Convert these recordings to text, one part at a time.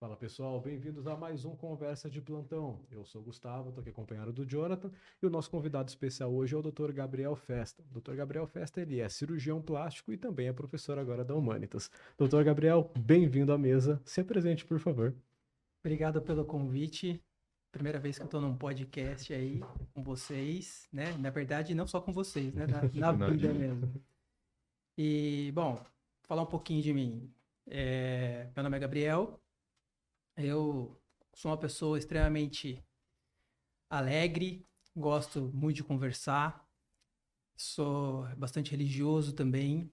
Fala pessoal, bem-vindos a mais um Conversa de Plantão. Eu sou o Gustavo, estou aqui acompanhado do Jonathan e o nosso convidado especial hoje é o Dr. Gabriel Festa. O Dr. Gabriel Festa ele é cirurgião plástico e também é professor agora da Humanitas. Dr. Gabriel, bem-vindo à mesa. Se apresente, por favor. Obrigado pelo convite. Primeira vez que eu estou num podcast aí com vocês, né? Na verdade, não só com vocês, né? Na, na vida mesmo. E, bom, falar um pouquinho de mim. É, meu nome é Gabriel, eu sou uma pessoa extremamente alegre, gosto muito de conversar, sou bastante religioso também,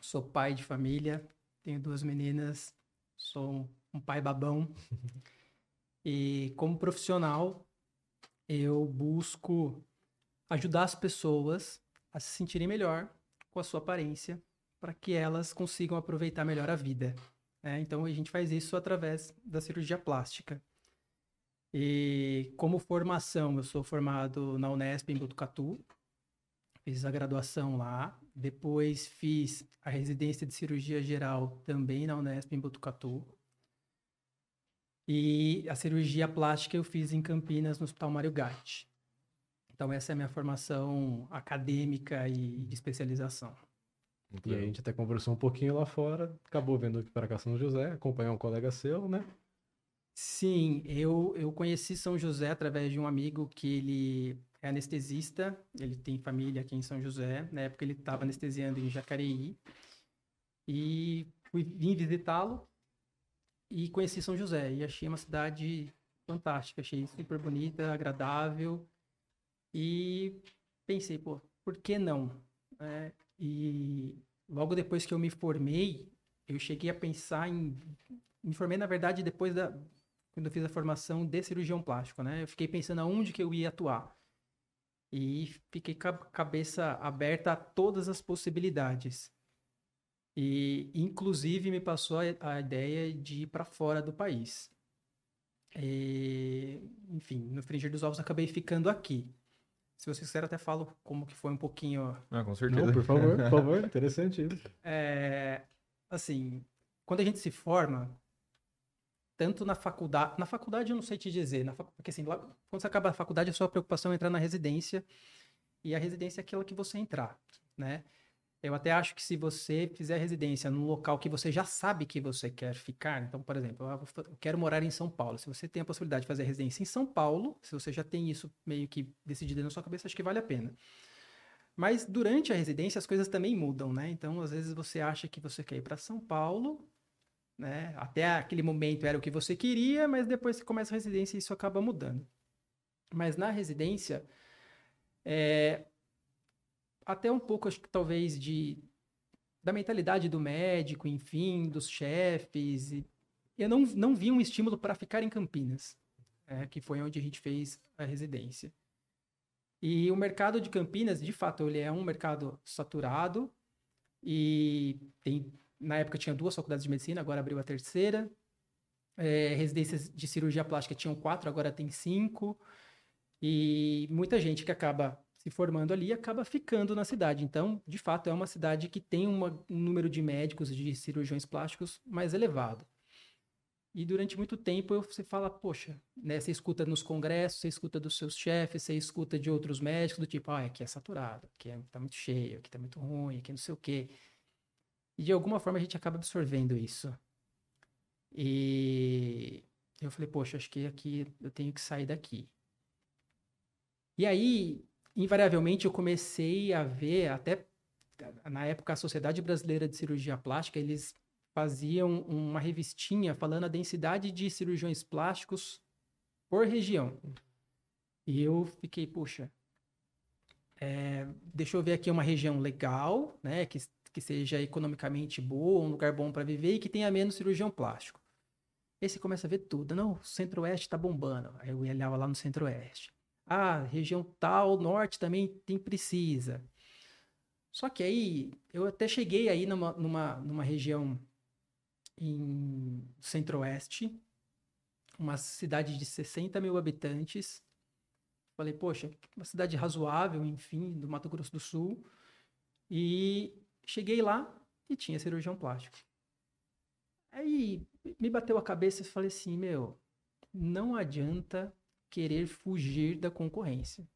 sou pai de família, tenho duas meninas, sou um pai babão. e como profissional, eu busco ajudar as pessoas a se sentirem melhor com a sua aparência, para que elas consigam aproveitar melhor a vida. Né? Então a gente faz isso através da cirurgia plástica. E como formação, eu sou formado na Unesp em Botucatu, fiz a graduação lá, depois fiz a residência de cirurgia geral também na Unesp em Botucatu. E a cirurgia plástica eu fiz em Campinas, no Hospital Mário Gatti. Então essa é a minha formação acadêmica e de especialização. E a gente até conversou um pouquinho lá fora, acabou vendo aqui para cá São José, acompanhar um colega seu, né? Sim, eu, eu conheci São José através de um amigo que ele é anestesista, ele tem família aqui em São José. Na época ele estava anestesiando em Jacareí. E fui, vim visitá-lo e conheci São José. E achei uma cidade fantástica, achei super bonita, agradável. E pensei, pô, por que não? É, e logo depois que eu me formei, eu cheguei a pensar em. Me formei, na verdade, depois da. Quando eu fiz a formação de cirurgião plástico, né? Eu fiquei pensando aonde que eu ia atuar. E fiquei com a cabeça aberta a todas as possibilidades. E, inclusive, me passou a, ideia de ir para fora do país. E, enfim, no Fringir dos Ovos acabei ficando aqui. Se você quiser, até falo como que foi um pouquinho. Ah, com certeza. Não, por favor, por favor, interessante isso. É, assim, quando a gente se forma, tanto na faculdade. Na faculdade eu não sei te dizer, na fac... porque assim, lá, quando você acaba a faculdade, a sua preocupação é entrar na residência. E a residência é aquela que você entrar, né? Eu até acho que se você fizer residência num local que você já sabe que você quer ficar, então, por exemplo, eu quero morar em São Paulo. Se você tem a possibilidade de fazer residência em São Paulo, se você já tem isso meio que decidido na sua cabeça, acho que vale a pena. Mas durante a residência as coisas também mudam, né? Então, às vezes você acha que você quer ir para São Paulo, né? Até aquele momento era o que você queria, mas depois que começa a residência isso acaba mudando. Mas na residência, é, até um pouco, acho que talvez, de da mentalidade do médico, enfim, dos chefes. E eu não, não vi um estímulo para ficar em Campinas, é, que foi onde a gente fez a residência. E o mercado de Campinas, de fato, ele é um mercado saturado e tem na época tinha duas faculdades de medicina, agora abriu a terceira. É, residências de cirurgia plástica tinham quatro, agora tem cinco. E muita gente que acaba se formando ali acaba ficando na cidade. Então, de fato, é uma cidade que tem uma, um número de médicos, de cirurgiões plásticos mais elevado. E durante muito tempo você fala, poxa, né, você escuta nos congressos, você escuta dos seus chefes, você escuta de outros médicos, do tipo, ah, aqui é saturado, aqui é, tá muito cheio, aqui tá muito ruim, aqui não sei o quê. E de alguma forma a gente acaba absorvendo isso. E eu falei, poxa, acho que aqui eu tenho que sair daqui. E aí, invariavelmente eu comecei a ver, até na época, a Sociedade Brasileira de Cirurgia Plástica, eles faziam uma revistinha falando a densidade de cirurgiões plásticos por região. E eu fiquei, puxa, é, deixa eu ver aqui uma região legal, né, que, que seja economicamente boa, um lugar bom para viver e que tenha menos cirurgião plástico. Aí você começa a ver tudo. Não, o Centro-Oeste está bombando. Aí eu olhava lá no Centro-Oeste. Ah, região tal, norte também tem precisa. Só que aí, eu até cheguei aí numa, numa, numa região em centro-oeste, uma cidade de 60 mil habitantes. Falei, poxa, uma cidade razoável, enfim, do Mato Grosso do Sul. E cheguei lá e tinha cirurgião plástico. Aí me bateu a cabeça e falei assim, meu, não adianta querer fugir da concorrência.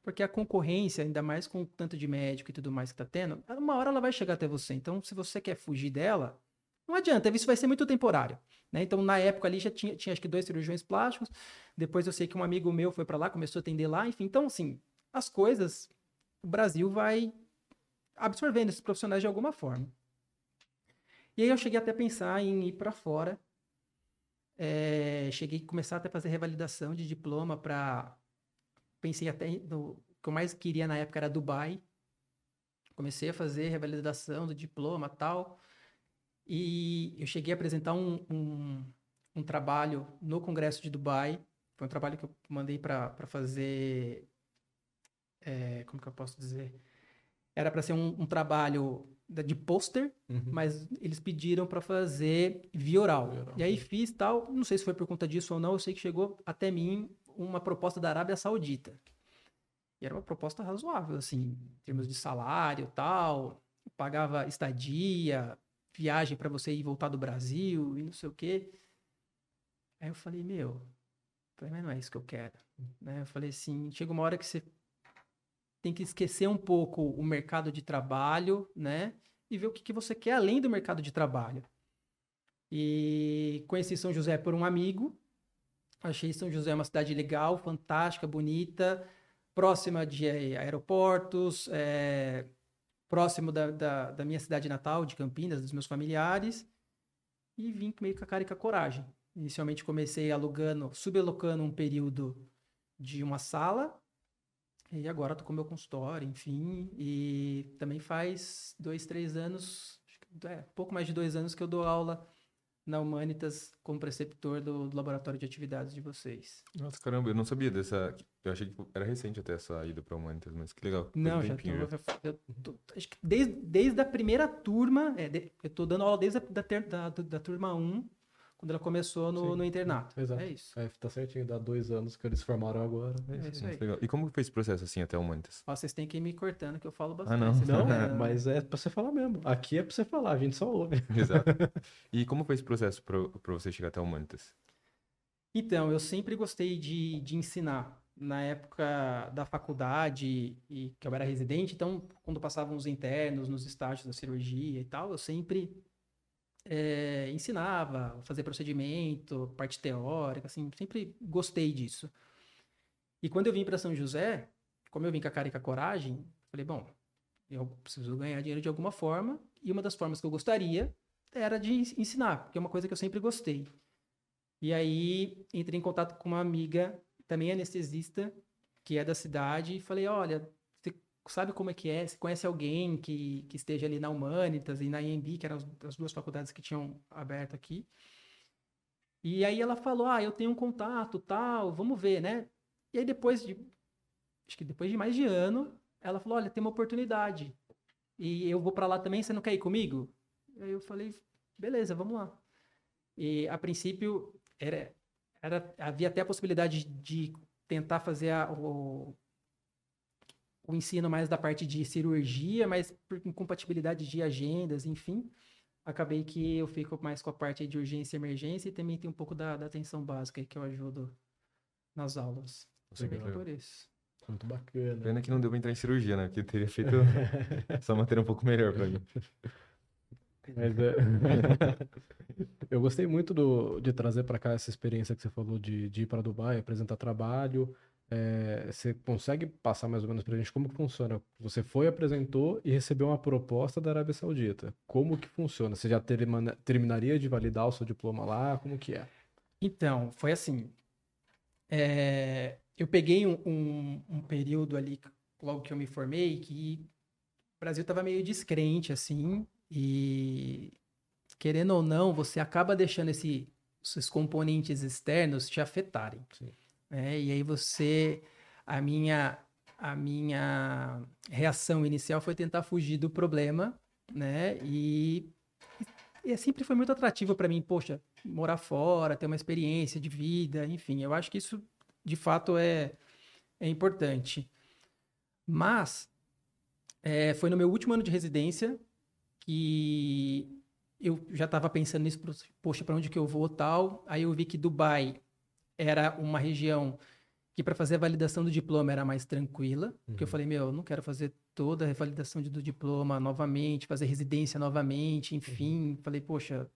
Porque a concorrência, ainda mais com o tanto de médico e tudo mais que tá tendo, uma hora ela vai chegar até você. Então, se você quer fugir dela, não adianta, isso vai ser muito temporário. Né? Então, na época ali já tinha, tinha acho que dois cirurgiões plásticos. Depois eu sei que um amigo meu foi para lá, começou a atender lá. Enfim, então, assim, as coisas, o Brasil vai absorvendo esses profissionais de alguma forma. E aí eu cheguei até a pensar em ir para fora. É, cheguei a começar até a fazer revalidação de diploma para. Pensei até no. O que eu mais queria na época era Dubai. Comecei a fazer revalidação do diploma tal. E eu cheguei a apresentar um, um, um trabalho no Congresso de Dubai. Foi um trabalho que eu mandei para fazer. É, como que eu posso dizer? Era para ser um, um trabalho de pôster, uhum. mas eles pediram para fazer via oral. via oral. E aí fiz tal, não sei se foi por conta disso ou não, eu sei que chegou até mim uma proposta da Arábia Saudita. E era uma proposta razoável, assim, em termos de salário tal, pagava estadia, viagem para você ir voltar do Brasil e não sei o quê. Aí eu falei, meu, mas não é isso que eu quero. Né? Eu falei assim, chega uma hora que você tem que esquecer um pouco o mercado de trabalho, né? E ver o que, que você quer além do mercado de trabalho. E conheci São José por um amigo. Achei São José uma cidade legal, fantástica, bonita, próxima de aeroportos, é, próximo da, da, da, minha cidade natal, de Campinas, dos meus familiares. E vim meio com a cara e com a coragem. Inicialmente comecei alugando, subalocando um período de uma sala e agora tô com meu consultório, enfim. E também faz dois, três anos, é, pouco mais de dois anos que eu dou aula na Humanitas como preceptor do, do, laboratório de atividades de vocês. Nossa, caramba, eu não sabia dessa. Eu achei que era recente até essa ida para Humanitas, mas que legal. Não, já tô, eu tô, acho que desde, desde a primeira turma, é, de, eu tô dando aula desde a da, da, da turma 1 quando ela começou no, no internato. Exato. É isso. É, tá certinho, dá dois anos que eles formaram agora. É, é isso aí. Legal. E como foi esse processo assim até o Mantas? Ó, vocês têm que ir me cortando que eu falo bastante. Ah, não? Não, é, mas é pra você falar mesmo. Aqui é pra você falar, a gente só ouve. Exato. E como foi esse processo pra, pra você chegar até o Mantas? Então, eu sempre gostei de, de ensinar. Na época da faculdade, e que eu era residente, então, quando passavam os internos nos estágios da cirurgia e tal, eu sempre é, ensinava, fazer procedimento, parte teórica, assim, sempre gostei disso. E quando eu vim para São José, como eu vim com a cara e com a coragem, falei, bom, eu preciso ganhar dinheiro de alguma forma, e uma das formas que eu gostaria era de ensinar, porque é uma coisa que eu sempre gostei. E aí entrei em contato com uma amiga, também anestesista, que é da cidade, e falei, olha, sabe como é que é, se conhece alguém que, que esteja ali na Humanitas e na IMB, que eram as, as duas faculdades que tinham aberto aqui. E aí ela falou, ah, eu tenho um contato, tal, vamos ver, né? E aí depois de, acho que depois de mais de ano, ela falou, olha, tem uma oportunidade. E eu vou para lá também, você não quer ir comigo? Aí eu falei, beleza, vamos lá. E a princípio era, era havia até a possibilidade de tentar fazer a, o, o ensino mais da parte de cirurgia, mas por incompatibilidade de agendas, enfim, acabei que eu fico mais com a parte de urgência e emergência e também tem um pouco da, da atenção básica que eu ajudo nas aulas. Você por isso. Muito bacana. Pena que não deu pra entrar em cirurgia, né? Porque teria feito essa matéria um pouco melhor pra mim. Mas é... eu gostei muito do, de trazer para cá essa experiência que você falou de, de ir para Dubai, apresentar trabalho, é, você consegue passar mais ou menos para a gente como que funciona? Você foi, apresentou e recebeu uma proposta da Arábia Saudita. Como que funciona? Você já termina, terminaria de validar o seu diploma lá? Como que é? Então, foi assim. É, eu peguei um, um, um, período ali, logo que eu me formei, que o Brasil estava meio descrente, assim, e querendo ou não, você acaba deixando esse, esses componentes externos te afetarem. Sim. Né? E aí você, a minha, a minha reação inicial foi tentar fugir do problema, né? E, e sempre foi muito atrativo para mim, poxa, morar fora, ter uma experiência de vida, enfim, eu acho que isso de fato é, é importante. Mas é, foi no meu último ano de residência que eu já estava pensando nisso, poxa, para onde que eu vou tal. Aí eu vi que Dubai era uma região que para fazer a validação do diploma era mais tranquila, porque eu Uhum. falei, meu, eu não quero fazer toda a revalidação de- do diploma novamente, fazer residência novamente, enfim. Falei, poxa,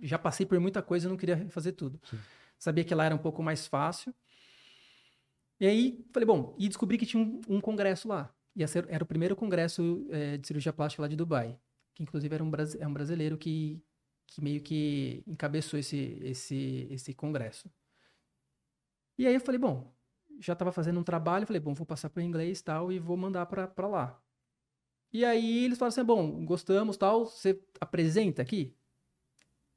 já passei por muita coisa, eu não queria fazer tudo. Sim. Sabia que lá era um pouco mais fácil. E aí, falei, bom, e descobri que tinha um, um congresso lá. Ser, era o primeiro congresso eh, de cirurgia plástica lá de Dubai. Que inclusive era um, é um brasileiro que, que meio que encabeçou esse, esse, esse congresso. E aí eu falei, bom, já estava fazendo um trabalho, falei, bom, vou passar para o inglês e tal, e vou mandar para lá. E aí eles falaram assim, bom, gostamos tal, você apresenta aqui?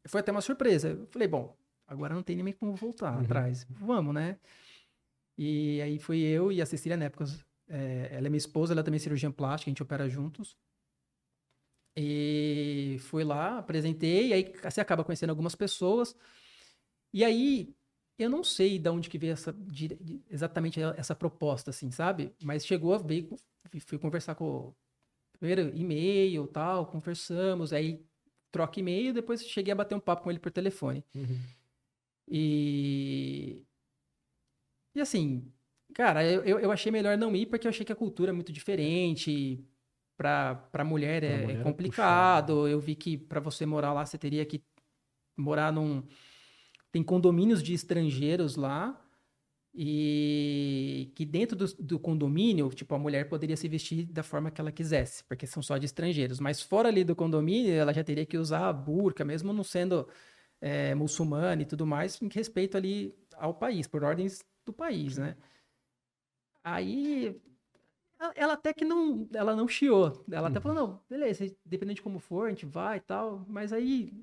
Foi até uma surpresa. Eu falei, bom, agora não tem nem como voltar Uhum. atrás. Vamos, né? E aí fui eu e a Cecília, na época, é, ela é minha esposa, ela também é cirurgiã plástica, a gente opera juntos. E fui lá, apresentei, e aí você acaba conhecendo algumas pessoas. E aí, eu não sei de onde que veio essa, de- exatamente essa proposta, assim, sabe? Mas chegou, veio, fui conversar com o primeiro e-mail tal, conversamos, aí troca e-mail, depois cheguei a bater um papo com ele por telefone. Uhum. E. E assim, cara, eu, eu achei melhor não ir porque eu achei que a cultura é muito diferente. Pra, pra mulher Pra é, mulher é complicado. eu vi que pra você morar lá, você teria que morar num. Tem condomínios de estrangeiros lá. E que dentro do, do condomínio, tipo, a mulher poderia se vestir da forma que ela quisesse, porque são só de estrangeiros. Mas fora ali do condomínio, ela já teria que usar a burca, mesmo não sendo é, muçulmana e tudo mais, em respeito ali ao país, por ordens do país, né? Aí ela- até que não, ela não chiou. Ela até falou, não, beleza, dependendo de como for, a gente vai e tal. Mas aí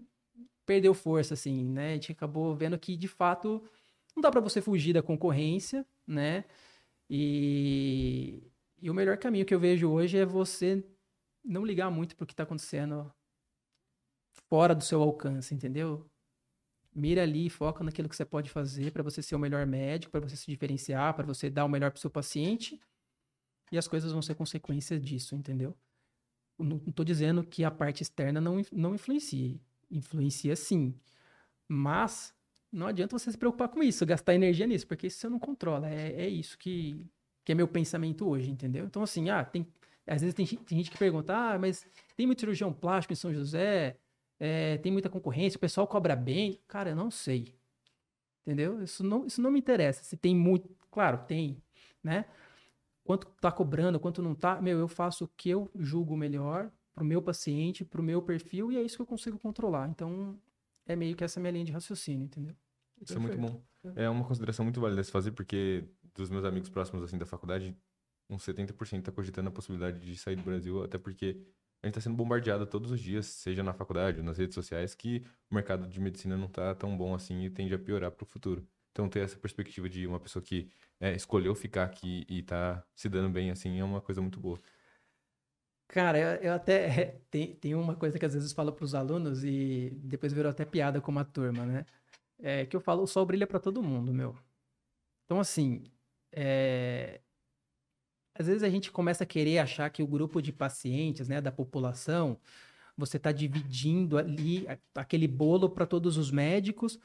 perdeu força, assim, né? A gente acabou vendo que, de fato, não dá pra você fugir da concorrência, né? E, e o melhor caminho que eu vejo hoje é você não ligar muito pro que tá acontecendo fora do seu alcance, entendeu? Mira ali, foca naquilo que você pode fazer para você ser o melhor médico, para você se diferenciar, para você dar o melhor pro seu paciente. E as coisas vão ser consequência disso, entendeu? Eu Não não tô dizendo que a parte externa não, não influencie. Influencia sim. Mas não adianta você se preocupar com isso, gastar energia nisso, porque isso você não controla. É, é isso que, que é meu pensamento hoje, entendeu? Então, assim, ah, tem, às vezes tem, tem gente que pergunta, ah, mas tem muito cirurgião plástico em São José? É, tem muita concorrência, o pessoal cobra bem. Cara, eu não sei. Entendeu? Isso não, isso não me interessa. Se tem muito. Claro, tem, né? Quanto tá cobrando, quanto não tá. Meu, eu faço o que eu julgo melhor pro meu paciente, pro meu perfil, e é isso que eu consigo controlar. Então, é meio que essa minha linha de raciocínio, entendeu? Isso é muito Perfeito. bom. É uma consideração muito válida se fazer, porque dos meus amigos próximos, assim, da faculdade, uns 70% tá cogitando a possibilidade de sair do Brasil, até porque a gente tá sendo bombardeado todos os dias, seja na faculdade ou nas redes sociais, que o mercado de medicina não tá tão bom assim e tende a piorar pro futuro. Então, ter essa perspectiva de uma pessoa que é, escolheu ficar aqui e tá se dando bem, assim, é uma coisa muito boa. Cara, eu, eu até. Tem, tem uma coisa que às vezes falo pros alunos e depois virou até piada com uma turma, né? É que eu falo: o sol brilha pra todo mundo, meu. Então, assim. é, Às vezes a gente começa a querer achar que o grupo de pacientes, né, da população, você está dividindo ali aquele bolo para todos os médicos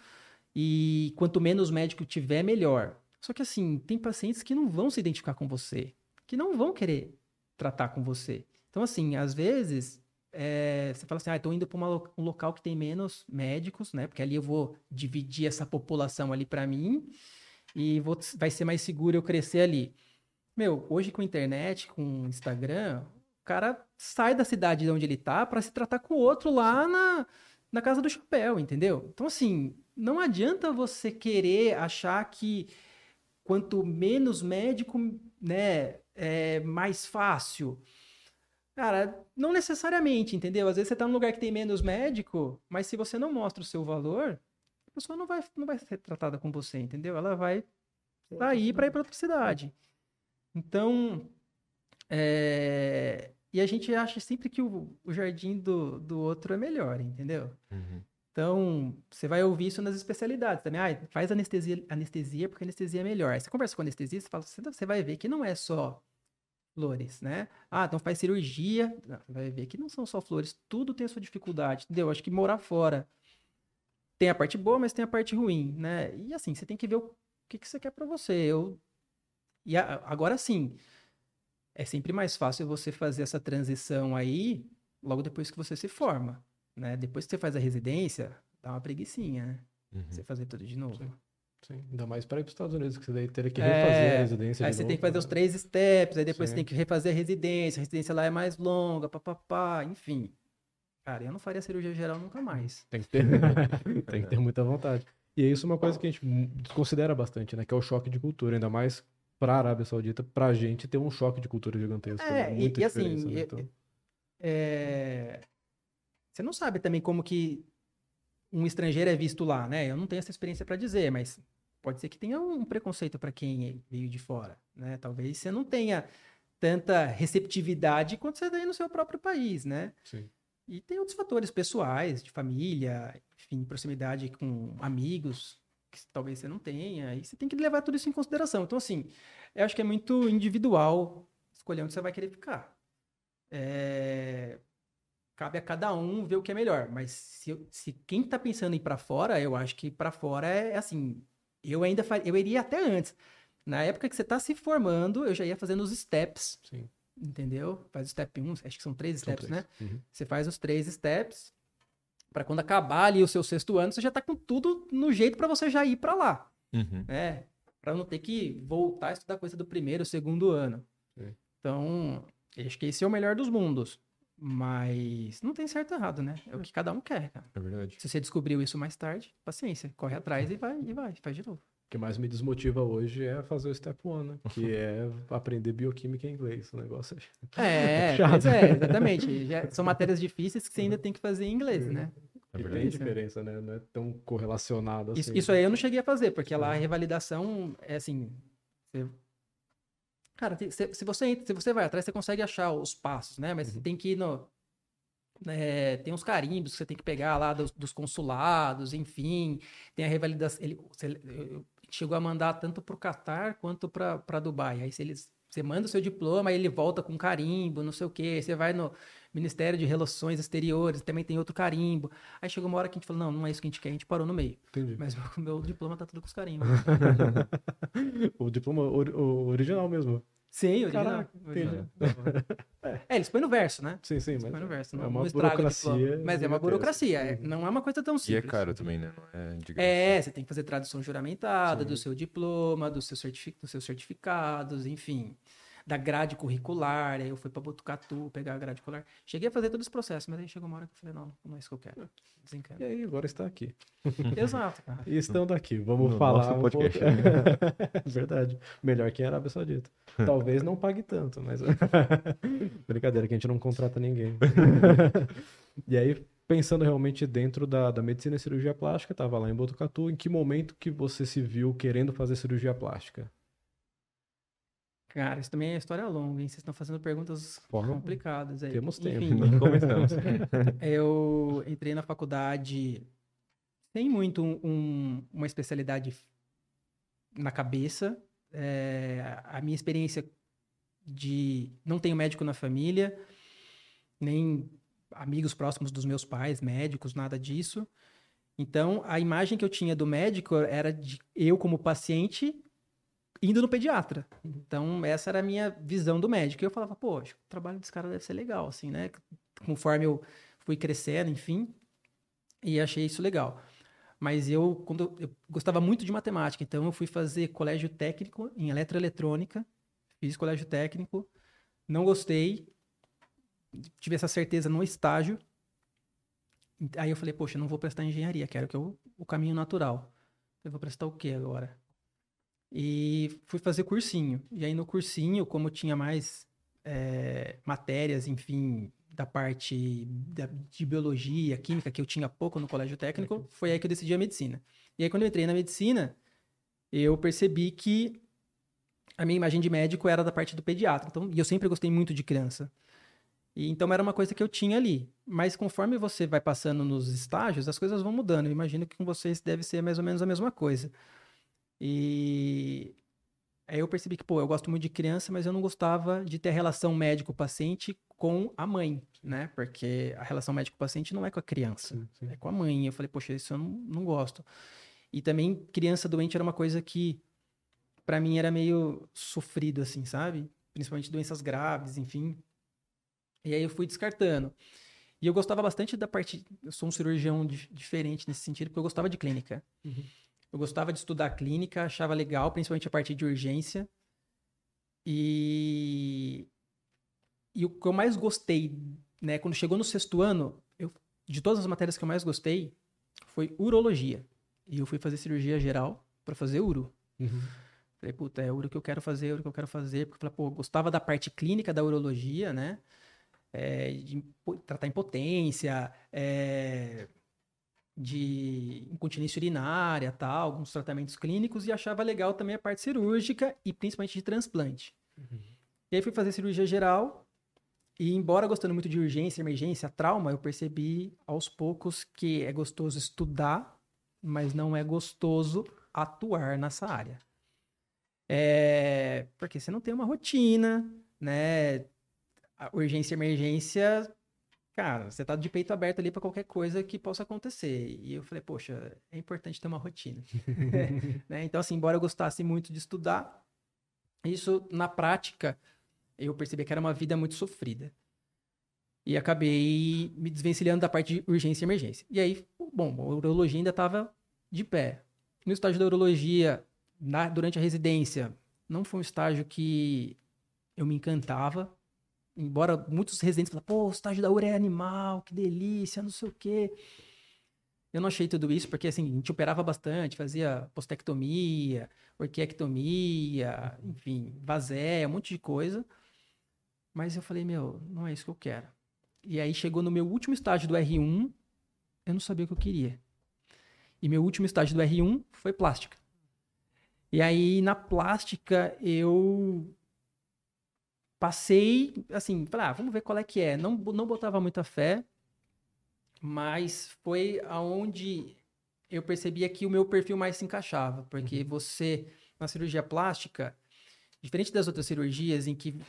e quanto menos médico tiver, melhor. Só que assim, tem pacientes que não vão se identificar com você, que não vão querer tratar com você. Então, assim, às vezes, é, você fala assim, ah, estou indo para um local que tem menos médicos, né? Porque ali eu vou dividir essa população ali para mim e vou, vai ser mais seguro eu crescer ali. Meu, hoje com internet, com Instagram, o cara sai da cidade de onde ele tá para se tratar com o outro lá na, na casa do chapéu, entendeu? Então, assim, não adianta você querer achar que quanto menos médico, né, é mais fácil. Cara, não necessariamente, entendeu? Às vezes você tá num lugar que tem menos médico, mas se você não mostra o seu valor, a pessoa não vai, não vai ser tratada com você, entendeu? Ela vai sair para ir para outra cidade. Então, é, e a gente acha sempre que o, o jardim do, do outro é melhor, entendeu? Então, você vai ouvir isso nas especialidades também. Ah, faz anestesia, anestesia porque anestesia é melhor. Aí você conversa com anestesia, você, fala, você você vai ver que não é só flores, né? Ah, então faz cirurgia. Não, vai ver que não são só flores, tudo tem a sua dificuldade, entendeu? Acho que morar fora tem a parte boa, mas tem a parte ruim, né? E assim, você tem que ver o que, que você quer para você. Eu e a, agora sim, é sempre mais fácil você fazer essa transição aí logo depois que você se forma, né? Depois que você faz a residência, dá uma preguiçinha, né? Uhum. Você fazer tudo de novo. Sim. Sim, ainda mais para ir para os Estados Unidos, que você daí teria que É, refazer a residência Aí você novo, tem que fazer né? os três steps, aí depois Sim. você tem que refazer a residência, a residência lá é mais longa, papapá, enfim. Cara, eu não faria cirurgia geral nunca mais. Tem que ter, tem que ter muita vontade. E é isso uma coisa que a gente desconsidera bastante, né? Que é o choque de cultura, ainda mais para a Arábia Saudita, para a gente ter um choque de cultura gigantesco. É, e- muita e assim, né? Então, É, Você não sabe também como que um estrangeiro é visto lá, né? Eu não tenho essa experiência para dizer, mas pode ser que tenha um preconceito para quem veio de fora, né? Talvez você não tenha tanta receptividade quanto você tem no seu próprio país, né? sim. E tem outros fatores pessoais, de família, enfim, proximidade com amigos, que talvez você não tenha. E você tem que levar tudo isso em consideração. Então, assim, eu acho que é muito individual escolher onde você vai querer ficar. É, Cabe a cada um ver o que é melhor. Mas se, se quem tá pensando em ir para fora, eu acho que para fora é, é assim. Eu ainda faria, eu iria até antes. Na época que você tá se formando, eu já ia fazendo os steps, Sim. entendeu? Faz o step 1, acho que são três São steps, três. né? Uhum. Você faz os três steps para quando acabar ali o seu sexto ano, você já tá com tudo no jeito para você já ir para lá, Uhum. né? Para não ter que voltar a estudar coisa do primeiro, segundo ano. Sim. Então, acho que esse é o melhor dos mundos. Mas não tem certo e errado, né? É o que cada um quer, cara. É verdade. Se você descobriu isso mais tarde, paciência, corre atrás e vai, e vai, faz de novo. O que mais me desmotiva hoje é fazer o Step One, né? Que é aprender bioquímica em inglês. O negócio é É, Chato. pois é, exatamente. Já são matérias difíceis que você ainda tem que fazer em inglês, né? É E tem verdade. diferença, né? Não é tão correlacionado assim. Isso, isso aí eu não cheguei a fazer, porque lá a revalidação é assim. você- Cara, se, se você, entra- se você vai atrás, você consegue achar os passos, né? Mas você tem que ir no. é, tem uns carimbos que você tem que pegar lá dos, dos consulados, enfim. Tem a revalidação. Ele, você- chegou a mandar tanto para o Catar quanto para Dubai. Aí se eles. Você manda o seu diploma, aí ele volta com carimbo, não sei o quê. Você vai no Ministério de Relações Exteriores, também tem outro carimbo. Aí chegou uma hora que a gente falou: não, não é isso que a gente quer, a gente parou no meio. Entendi. Mas o meu diploma tá tudo com os carimbos. o diploma ori- o original mesmo. Sim, original. Caraca, original. É, eles põem no verso, né? Sim, sim, Eles mas põem no verso. é Não, uma burocracia diploma. Mas é uma burocracia. é- não é uma coisa tão E simples. é caro também, né? É. É, você tem que fazer tradução juramentada Sim. do seu diploma, do seu certifi- dos seus certificados, enfim. Da grade curricular. Aí eu fui pra Botucatu pegar a grade curricular. Cheguei a fazer todo esse processo, mas aí chegou uma hora que eu falei, não, não é isso que eu quero. Desencana. E aí, agora está aqui. Exato, cara. E estando aqui, vamos No falar nosso um podcast. pouco... Verdade. Melhor que a Arábia Saudita. Talvez não pague tanto, mas... Brincadeira, que a gente não contrata ninguém. e aí, pensando realmente dentro da, da medicina e cirurgia plástica, estava lá em Botucatu, em que momento que você se viu querendo fazer cirurgia plástica? Cara, isso também é história longa, hein? Vocês estão fazendo perguntas Forma- complicadas aí. Temos tempo. Enfim, Nem começamos. Eu entrei na faculdade sem muito um- uma especialidade na cabeça. É, a minha experiência de não tenho médico na família, nem amigos próximos dos meus pais, médicos, nada disso. Então, a imagem que eu tinha do médico era de eu como paciente indo no pediatra. Então, essa era a minha visão do médico. E eu falava, pô, acho que o trabalho desse cara deve ser legal, assim, né? Conforme eu fui crescendo, enfim, e achei isso legal. Mas eu, quando eu, gostava muito de matemática, então eu fui fazer colégio técnico em eletroeletrônica, fiz colégio técnico, não gostei, tive essa certeza no estágio. Aí eu falei, poxa, não vou prestar engenharia, quero que eu, o caminho natural. Eu vou prestar o quê agora? E fui fazer cursinho. E aí no cursinho, como tinha mais eh, matérias, enfim, da parte da- de biologia, química, que eu tinha pouco no colégio técnico, foi aí que eu decidi a medicina. E aí quando eu entrei na medicina, eu percebi que a minha imagem de médico era da parte do pediatra. Então, e eu sempre gostei muito de criança. E então era uma coisa que eu tinha ali. Mas conforme você vai passando nos estágios, as coisas vão mudando. Eu imagino que com vocês deve ser mais ou menos a mesma coisa. E Aí eu percebi que, pô, eu gosto muito de criança, mas eu não gostava de ter relação médico-paciente com a mãe, né? Porque a relação médico-paciente não é com a criança, Sim, sim. é com a mãe. Eu falei, poxa, isso eu não, não gosto. E também criança doente era uma coisa que pra mim era meio sofrido assim, sabe? Principalmente doenças graves, enfim. E aí eu fui descartando. E eu gostava bastante da parte, eu sou um cirurgião di- diferente nesse sentido, porque eu gostava de clínica. Uhum. Eu gostava de estudar clínica, achava legal, principalmente a parte de urgência. E e o que eu mais gostei, né, quando chegou no sexto ano, eu, de todas as matérias que eu mais gostei, foi urologia. E eu fui fazer cirurgia geral para fazer uro. Uhum. Falei, puta, é uro que eu quero fazer, é uro que eu quero fazer. Porque eu falei, pô, eu gostava da parte clínica da urologia, né? É, de tratar impotência, é, de incontinência urinária, tal, alguns tratamentos clínicos, e achava legal também a parte cirúrgica e principalmente de transplante. E aí fui fazer cirurgia geral, e embora gostando muito de urgência, emergência, trauma, eu percebi aos poucos que é gostoso estudar, mas não é gostoso atuar nessa área. É, porque você não tem uma rotina, né? A urgência e emergência, cara, você tá de peito aberto ali para qualquer coisa que possa acontecer. E eu falei, poxa, é importante ter uma rotina. né? Então, assim, embora eu gostasse muito de estudar, isso na prática eu percebi que era uma vida muito sofrida. E acabei me desvencilhando da parte de urgência e emergência. E aí, bom, a urologia ainda estava de pé. No estágio da urologia, na- durante a residência, não foi um estágio que eu me encantava. Embora muitos residentes falem, pô, o estágio da ura é animal, que delícia, não sei o quê. Eu não achei tudo isso, porque assim, a gente operava bastante, fazia postectomia, orquiectomia, enfim, vaséia, um monte de coisa. Mas eu falei, meu, não é isso que eu quero. E aí chegou no meu último estágio do R1, eu não sabia o que eu queria. E meu último estágio do R1 foi plástica. E aí na plástica eu passei, assim, falei, ah, vamos ver qual é que é. Não, não botava muita fé, mas foi aonde eu percebia que o meu perfil mais se encaixava. Porque você, na cirurgia plástica, diferente das outras cirurgias em que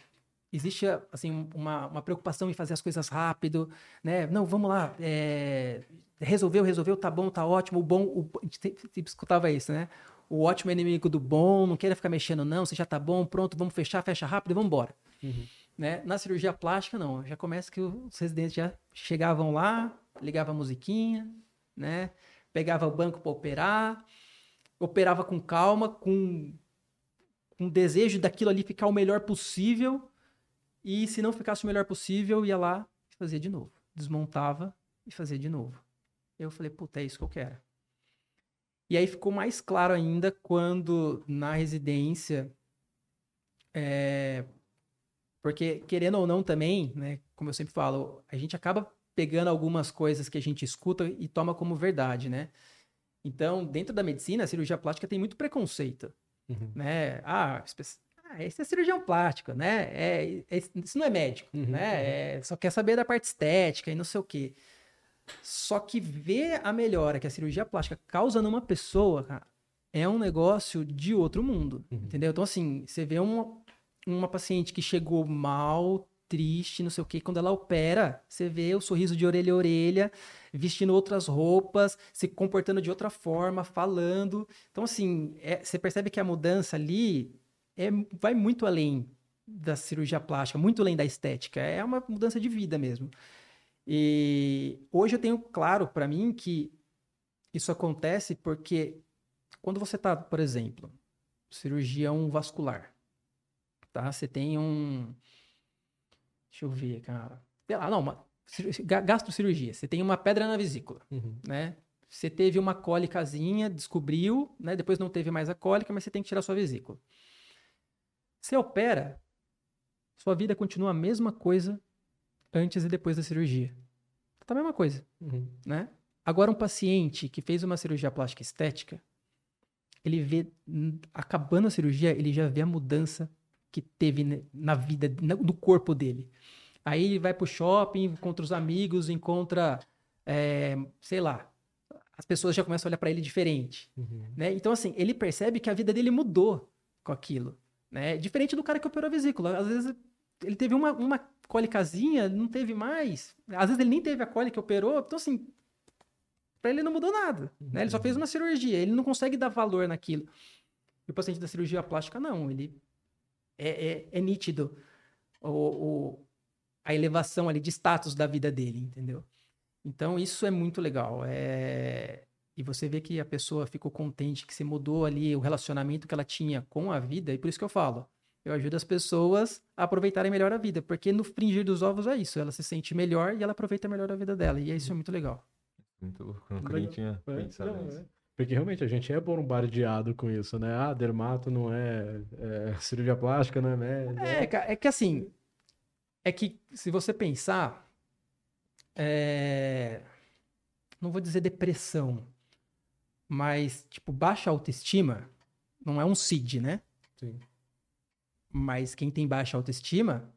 existe assim uma, uma preocupação em fazer as coisas rápido, né? Não, vamos lá, é, resolveu, resolveu, tá bom, tá ótimo, o bom, o, a gente sempre, escutava isso, né? O ótimo é inimigo do bom, não queira ficar mexendo não, você já tá bom, pronto, vamos fechar, fecha rápido e vamos embora. Uhum. Né? Na cirurgia plástica, não. Já começa que os residentes já chegavam lá, ligava a musiquinha, né? Pegava o banco para operar, operava com calma, com um desejo daquilo ali ficar o melhor possível. E se não ficasse o melhor possível, ia lá e fazia de novo. Desmontava e fazia de novo. Eu falei, puta, é isso que eu quero. E aí ficou mais claro ainda quando na residência, é, porque, querendo ou não também, né, como eu sempre falo, a gente acaba pegando algumas coisas que a gente escuta e toma como verdade, né? Então, dentro da medicina, a cirurgia plástica tem muito preconceito, Uhum. né? Ah, ah, esse é cirurgião plástico, né? É, é- isso não é médico, Uhum, né? É, só quer saber da parte estética e não sei o quê. Só que ver a melhora que a cirurgia plástica causa numa pessoa, cara, é um negócio de outro mundo, Uhum. entendeu? Então, assim, você vê uma, uma paciente que chegou mal, triste, não sei o quê, quando ela opera, você vê o sorriso de orelha a orelha, vestindo outras roupas, se comportando de outra forma, falando. Então, assim, é- você percebe que a mudança ali é, vai muito além da cirurgia plástica, muito além da estética. É uma mudança de vida mesmo. E hoje eu tenho claro para mim que isso acontece porque quando você tá, por exemplo, cirurgião vascular, tá? Você tem um Deixa eu ver, cara. Sei lá, não, uma cirurgia- ga- gastrocirurgia. Você tem uma pedra na vesícula, Uhum. né? Você teve uma cólicazinha, descobriu, né? Depois não teve mais a cólica, mas você tem que tirar sua vesícula. Você opera, sua vida continua a mesma coisa antes e depois da cirurgia. Tá a mesma coisa, Uhum. né? Agora, um paciente que fez uma cirurgia plástica estética, ele vê, acabando a cirurgia, ele já vê a mudança que teve ne- na vida, no corpo dele. Aí ele vai pro shopping, encontra os amigos, encontra, é, sei lá, as pessoas já começam a olhar para ele diferente Uhum. né? Então, assim, ele percebe que a vida dele mudou com aquilo. Né? Diferente do cara que operou a vesícula. Às vezes ele teve uma, uma cólicazinha, não teve mais. Às vezes ele nem teve a cólica que operou. Então, assim, para ele não mudou nada. Né? Ele só fez uma cirurgia. Ele não consegue dar valor naquilo. E o paciente da cirurgia plástica, não. Ele é, é, é nítido o, o, a elevação ali de status da vida dele, entendeu? Então, isso é muito legal. É... E você vê que a pessoa ficou contente, que se mudou ali o relacionamento que ela tinha com a vida, e por isso que eu falo, eu ajudo as pessoas a aproveitarem melhor a vida, porque no fringir dos ovos é isso, ela se sente melhor e ela aproveita melhor a vida dela, e isso é muito legal. Muito louco, nunca nem tinha É, pensado nisso. Porque realmente a gente é bombardeado com isso, né? Ah, dermato não é, é cirurgia plástica, não é médico. É, ca- é que assim, é que se você pensar, é, não vou dizer depressão, mas tipo baixa autoestima não é um CID, né? Sim. Mas quem tem baixa autoestima,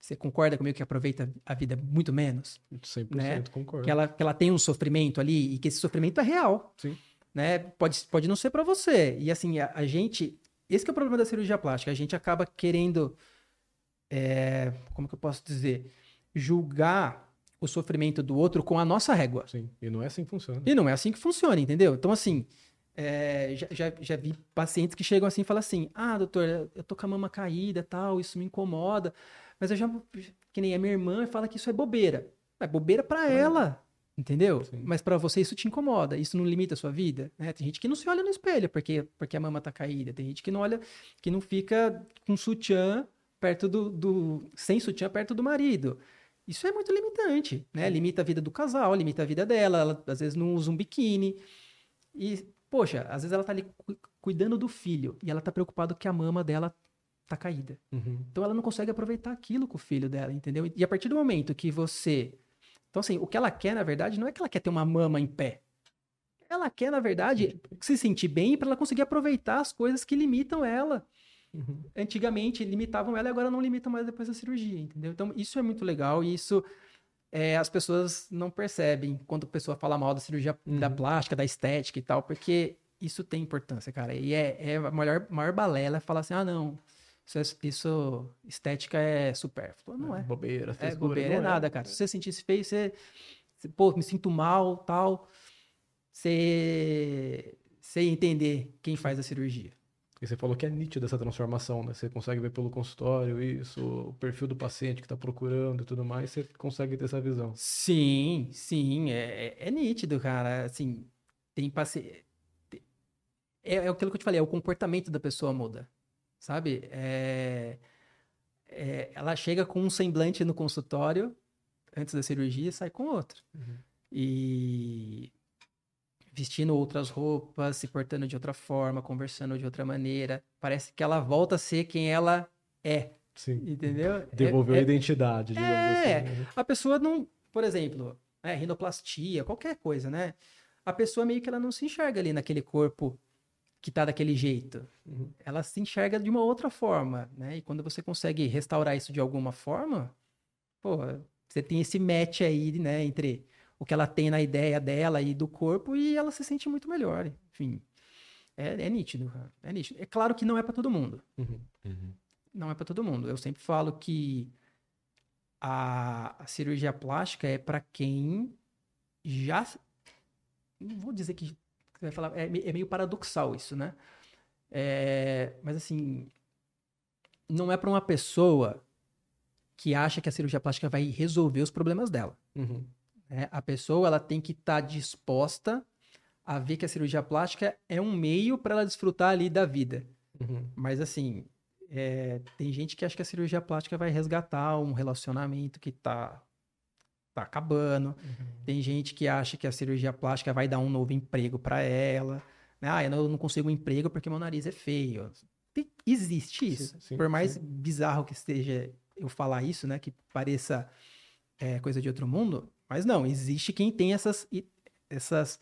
você concorda comigo que aproveita a vida muito menos? 100% né? concordo. Que ela, que ela tem um sofrimento ali e que esse sofrimento é real. Sim. Né? Pode, pode não ser pra você. E assim, a, a gente. Esse é o problema da cirurgia plástica. A gente acaba querendo. é, como que eu posso dizer? Julgar o sofrimento do outro com a nossa régua. Sim, e não é assim que funciona. E não é assim que funciona, entendeu? Então, assim, é, já, já, já vi pacientes que chegam assim e falam assim: ah, doutor, eu tô com a mama caída tal, isso me incomoda. Mas eu já, que nem a minha irmã, fala que isso é bobeira. É bobeira pra ela, entendeu? Sim. Mas pra você isso te incomoda, isso não limita a sua vida, né? Tem gente que não se olha no espelho porque, porque a mama tá caída, tem gente que não olha, que não fica com sutiã perto do, do sem sutiã perto do marido. Isso é muito limitante, né? Limita a vida do casal, limita a vida dela, ela às vezes não usa um biquíni. E, poxa, às vezes ela tá ali cu- cuidando do filho e ela tá preocupada que a mama dela tá caída. Uhum. Então ela não consegue aproveitar aquilo com o filho dela, entendeu? E a partir do momento que você. Então, assim, o que ela quer, na verdade, não é que ela quer ter uma mama em pé. Ela quer, na verdade, se sentir bem para ela conseguir aproveitar as coisas que limitam ela. Uhum. Antigamente limitavam ela e agora não limitam mais depois da cirurgia, entendeu? Então, isso é muito legal e isso é, as pessoas não percebem quando a pessoa fala mal da cirurgia da Uhum. plástica, da estética e tal, porque isso tem importância, cara. E é, é a maior, maior balela é falar assim: ah, não, isso, é- isso estética é supérfluo. Não é. Bobeira, É bobeira, é não nada, cara. Se você sentisse feio, você, você, pô, me sinto mal, tal, você, você entender quem faz a cirurgia. E você falou que é nítida essa transformação, né? Você consegue ver pelo consultório isso, o perfil do paciente que está procurando e tudo mais, você consegue ter essa visão. Sim, sim, é, é- é nítido, cara. Assim, tem paciente. É, é aquilo que eu te falei, é o comportamento da pessoa muda, sabe? É, é, ela chega com um semblante no consultório antes da cirurgia e sai com outro. Uhum. E vestindo outras roupas, se portando de outra forma, conversando de outra maneira. Parece que ela volta a ser quem ela é, Sim. entendeu? É- Devolveu é- a identidade, digamos É. assim. né? a pessoa não, por exemplo, é, rinoplastia, qualquer coisa, né? A pessoa meio que ela não se enxerga ali naquele corpo que tá daquele jeito. Uhum. Ela se enxerga de uma outra forma, né? E quando você consegue restaurar isso de alguma forma, pô, você tem esse match aí, né, entre o que ela tem na ideia dela e do corpo e ela se sente muito melhor. Enfim, é, é nítido, cara. É nítido. É claro que não é pra todo mundo Uhum. Uhum. não é para todo mundo. Eu sempre falo que a, a cirurgia plástica é para quem já. Não vou dizer que. Você vai falar, é, é meio paradoxal isso, né? É, mas assim. Não é para uma pessoa que acha que a cirurgia plástica vai resolver os problemas dela. Uhum. né? A pessoa ela tem que estar disposta a ver que a cirurgia plástica é um meio para ela desfrutar ali da vida. Uhum. Mas assim, é, tem gente que acha que a cirurgia plástica vai resgatar um relacionamento que tá, tá acabando. Uhum. Tem gente que acha que a cirurgia plástica vai dar um novo emprego para ela. né? Ah, eu não, consigo um emprego porque meu nariz é feio. Tem- existe isso. Sim, sim, Por mais sim. bizarro que esteja eu falar isso, né? Que pareça é, coisa de outro mundo. Mas não, existe quem tem essas, essas,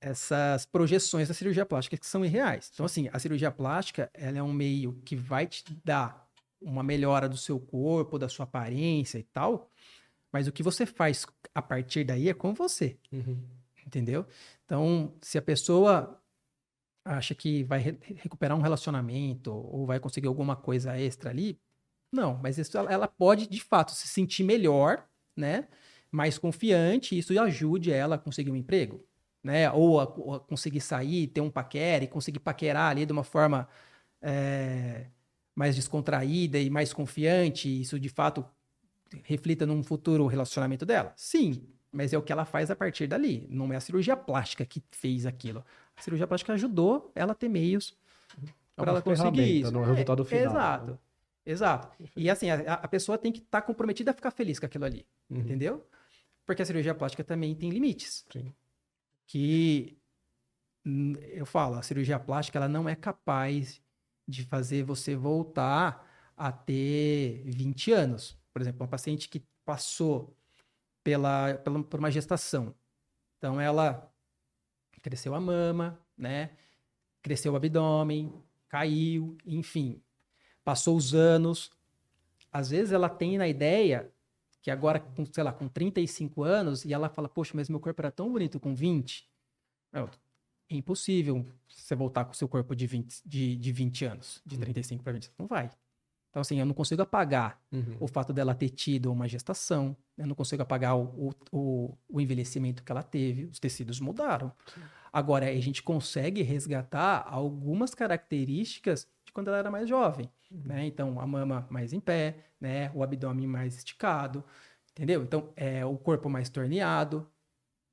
essas projeções da cirurgia plástica que são irreais. Então, assim, a cirurgia plástica, ela é um meio que vai te dar uma melhora do seu corpo, da sua aparência e tal, mas o que você faz a partir daí é com você, Uhum. entendeu? Então, se a pessoa acha que vai re- recuperar um relacionamento ou vai conseguir alguma coisa extra ali. Não, mas isso, ela- pode, de fato, se sentir melhor, né? Mais confiante, e isso ajude ela a conseguir um emprego, né? Ou a, ou a conseguir sair, ter um paquera e conseguir paquerar ali de uma forma é, mais descontraída e mais confiante. Isso, de fato, reflita num futuro relacionamento dela? Sim, mas é o que ela faz a partir dali. Não é a cirurgia plástica que fez aquilo. A cirurgia plástica ajudou ela a ter meios É para ela conseguir ferramenta, isso. não é resultado final, Exato. né? Exato. E assim, a, a pessoa tem que estar comprometida a ficar feliz com aquilo ali. Uhum. Entendeu? Porque a cirurgia plástica também tem limites. Sim. Que hum, eu falo, a cirurgia plástica ela não é capaz de fazer você voltar a ter 20 anos. Por exemplo, uma paciente que passou pela, pela, por uma gestação. Então, ela cresceu a mama, né? Cresceu o abdômen, caiu, enfim. Passou os anos. Às vezes ela tem na ideia que agora, com, sei lá, com 35 anos, e ela fala, poxa, mas meu corpo era tão bonito com 20. Não, é impossível você voltar com o seu corpo de 20, de, de 20 anos, de 35 para 20. Não vai. Então, assim, eu não consigo apagar Uhum. o fato dela ter tido uma gestação, eu não consigo apagar o, o, o- envelhecimento que ela teve, os tecidos mudaram. Agora, a gente consegue resgatar algumas características de quando ela era mais jovem, né? Então, a mama mais em pé, né? O abdômen mais esticado, entendeu? Então, é, o corpo mais torneado,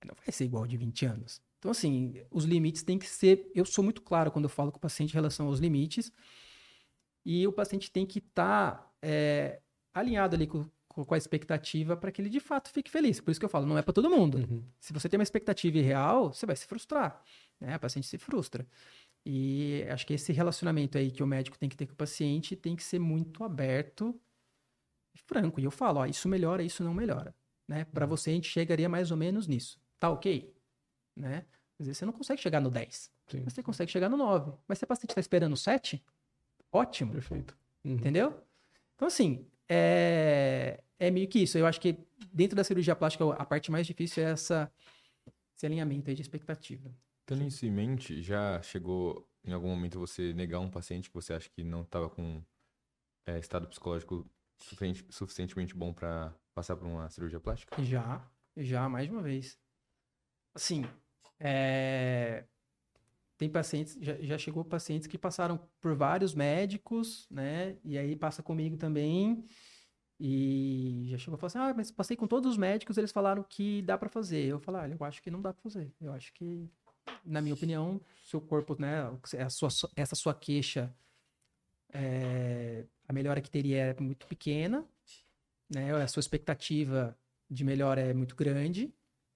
não vai ser igual de 20 anos. Então, assim, os limites têm que ser. Eu sou muito claro quando eu falo com o paciente em relação aos limites. E o paciente tem que estar alinhado ali com, com a expectativa para que ele de fato fique feliz. Por isso que eu falo, não é para todo mundo. Uhum. Se você tem uma expectativa irreal, você vai se frustrar. Né? A paciente se frustra. E acho que esse relacionamento aí que o médico tem que ter com o paciente tem que ser muito aberto e franco. E eu falo, ó, isso melhora, isso não melhora. Né? Para você, a gente chegaria mais ou menos nisso. Tá ok? Né? Às vezes você não consegue chegar no 10, Sim. mas você consegue chegar no 9. Mas se a paciente está esperando o 7, ótimo. Perfeito. Uhum. Entendeu? Então, assim, é, é meio que isso. Eu acho que dentro da cirurgia plástica, a parte mais difícil é essa, esse alinhamento aí de expectativa. Tendo isso em mente, já chegou em algum momento você negar um paciente que você acha que não estava com é, estado psicológico suficiente- suficientemente bom para passar por uma cirurgia plástica? Já, já, mais de uma vez. Assim, é, tem pacientes, já, já chegou pacientes que passaram por vários médicos, né? E aí passa comigo também. E já chegou a falar assim: ah, mas passei com todos os médicos, eles falaram que dá pra fazer. Eu falo: olha, eu acho que não dá pra fazer. Eu acho que, na minha opinião, seu corpo, né? sua- essa sua queixa, é, a melhora que teria é muito pequena, né? A sua expectativa de melhora é muito grande,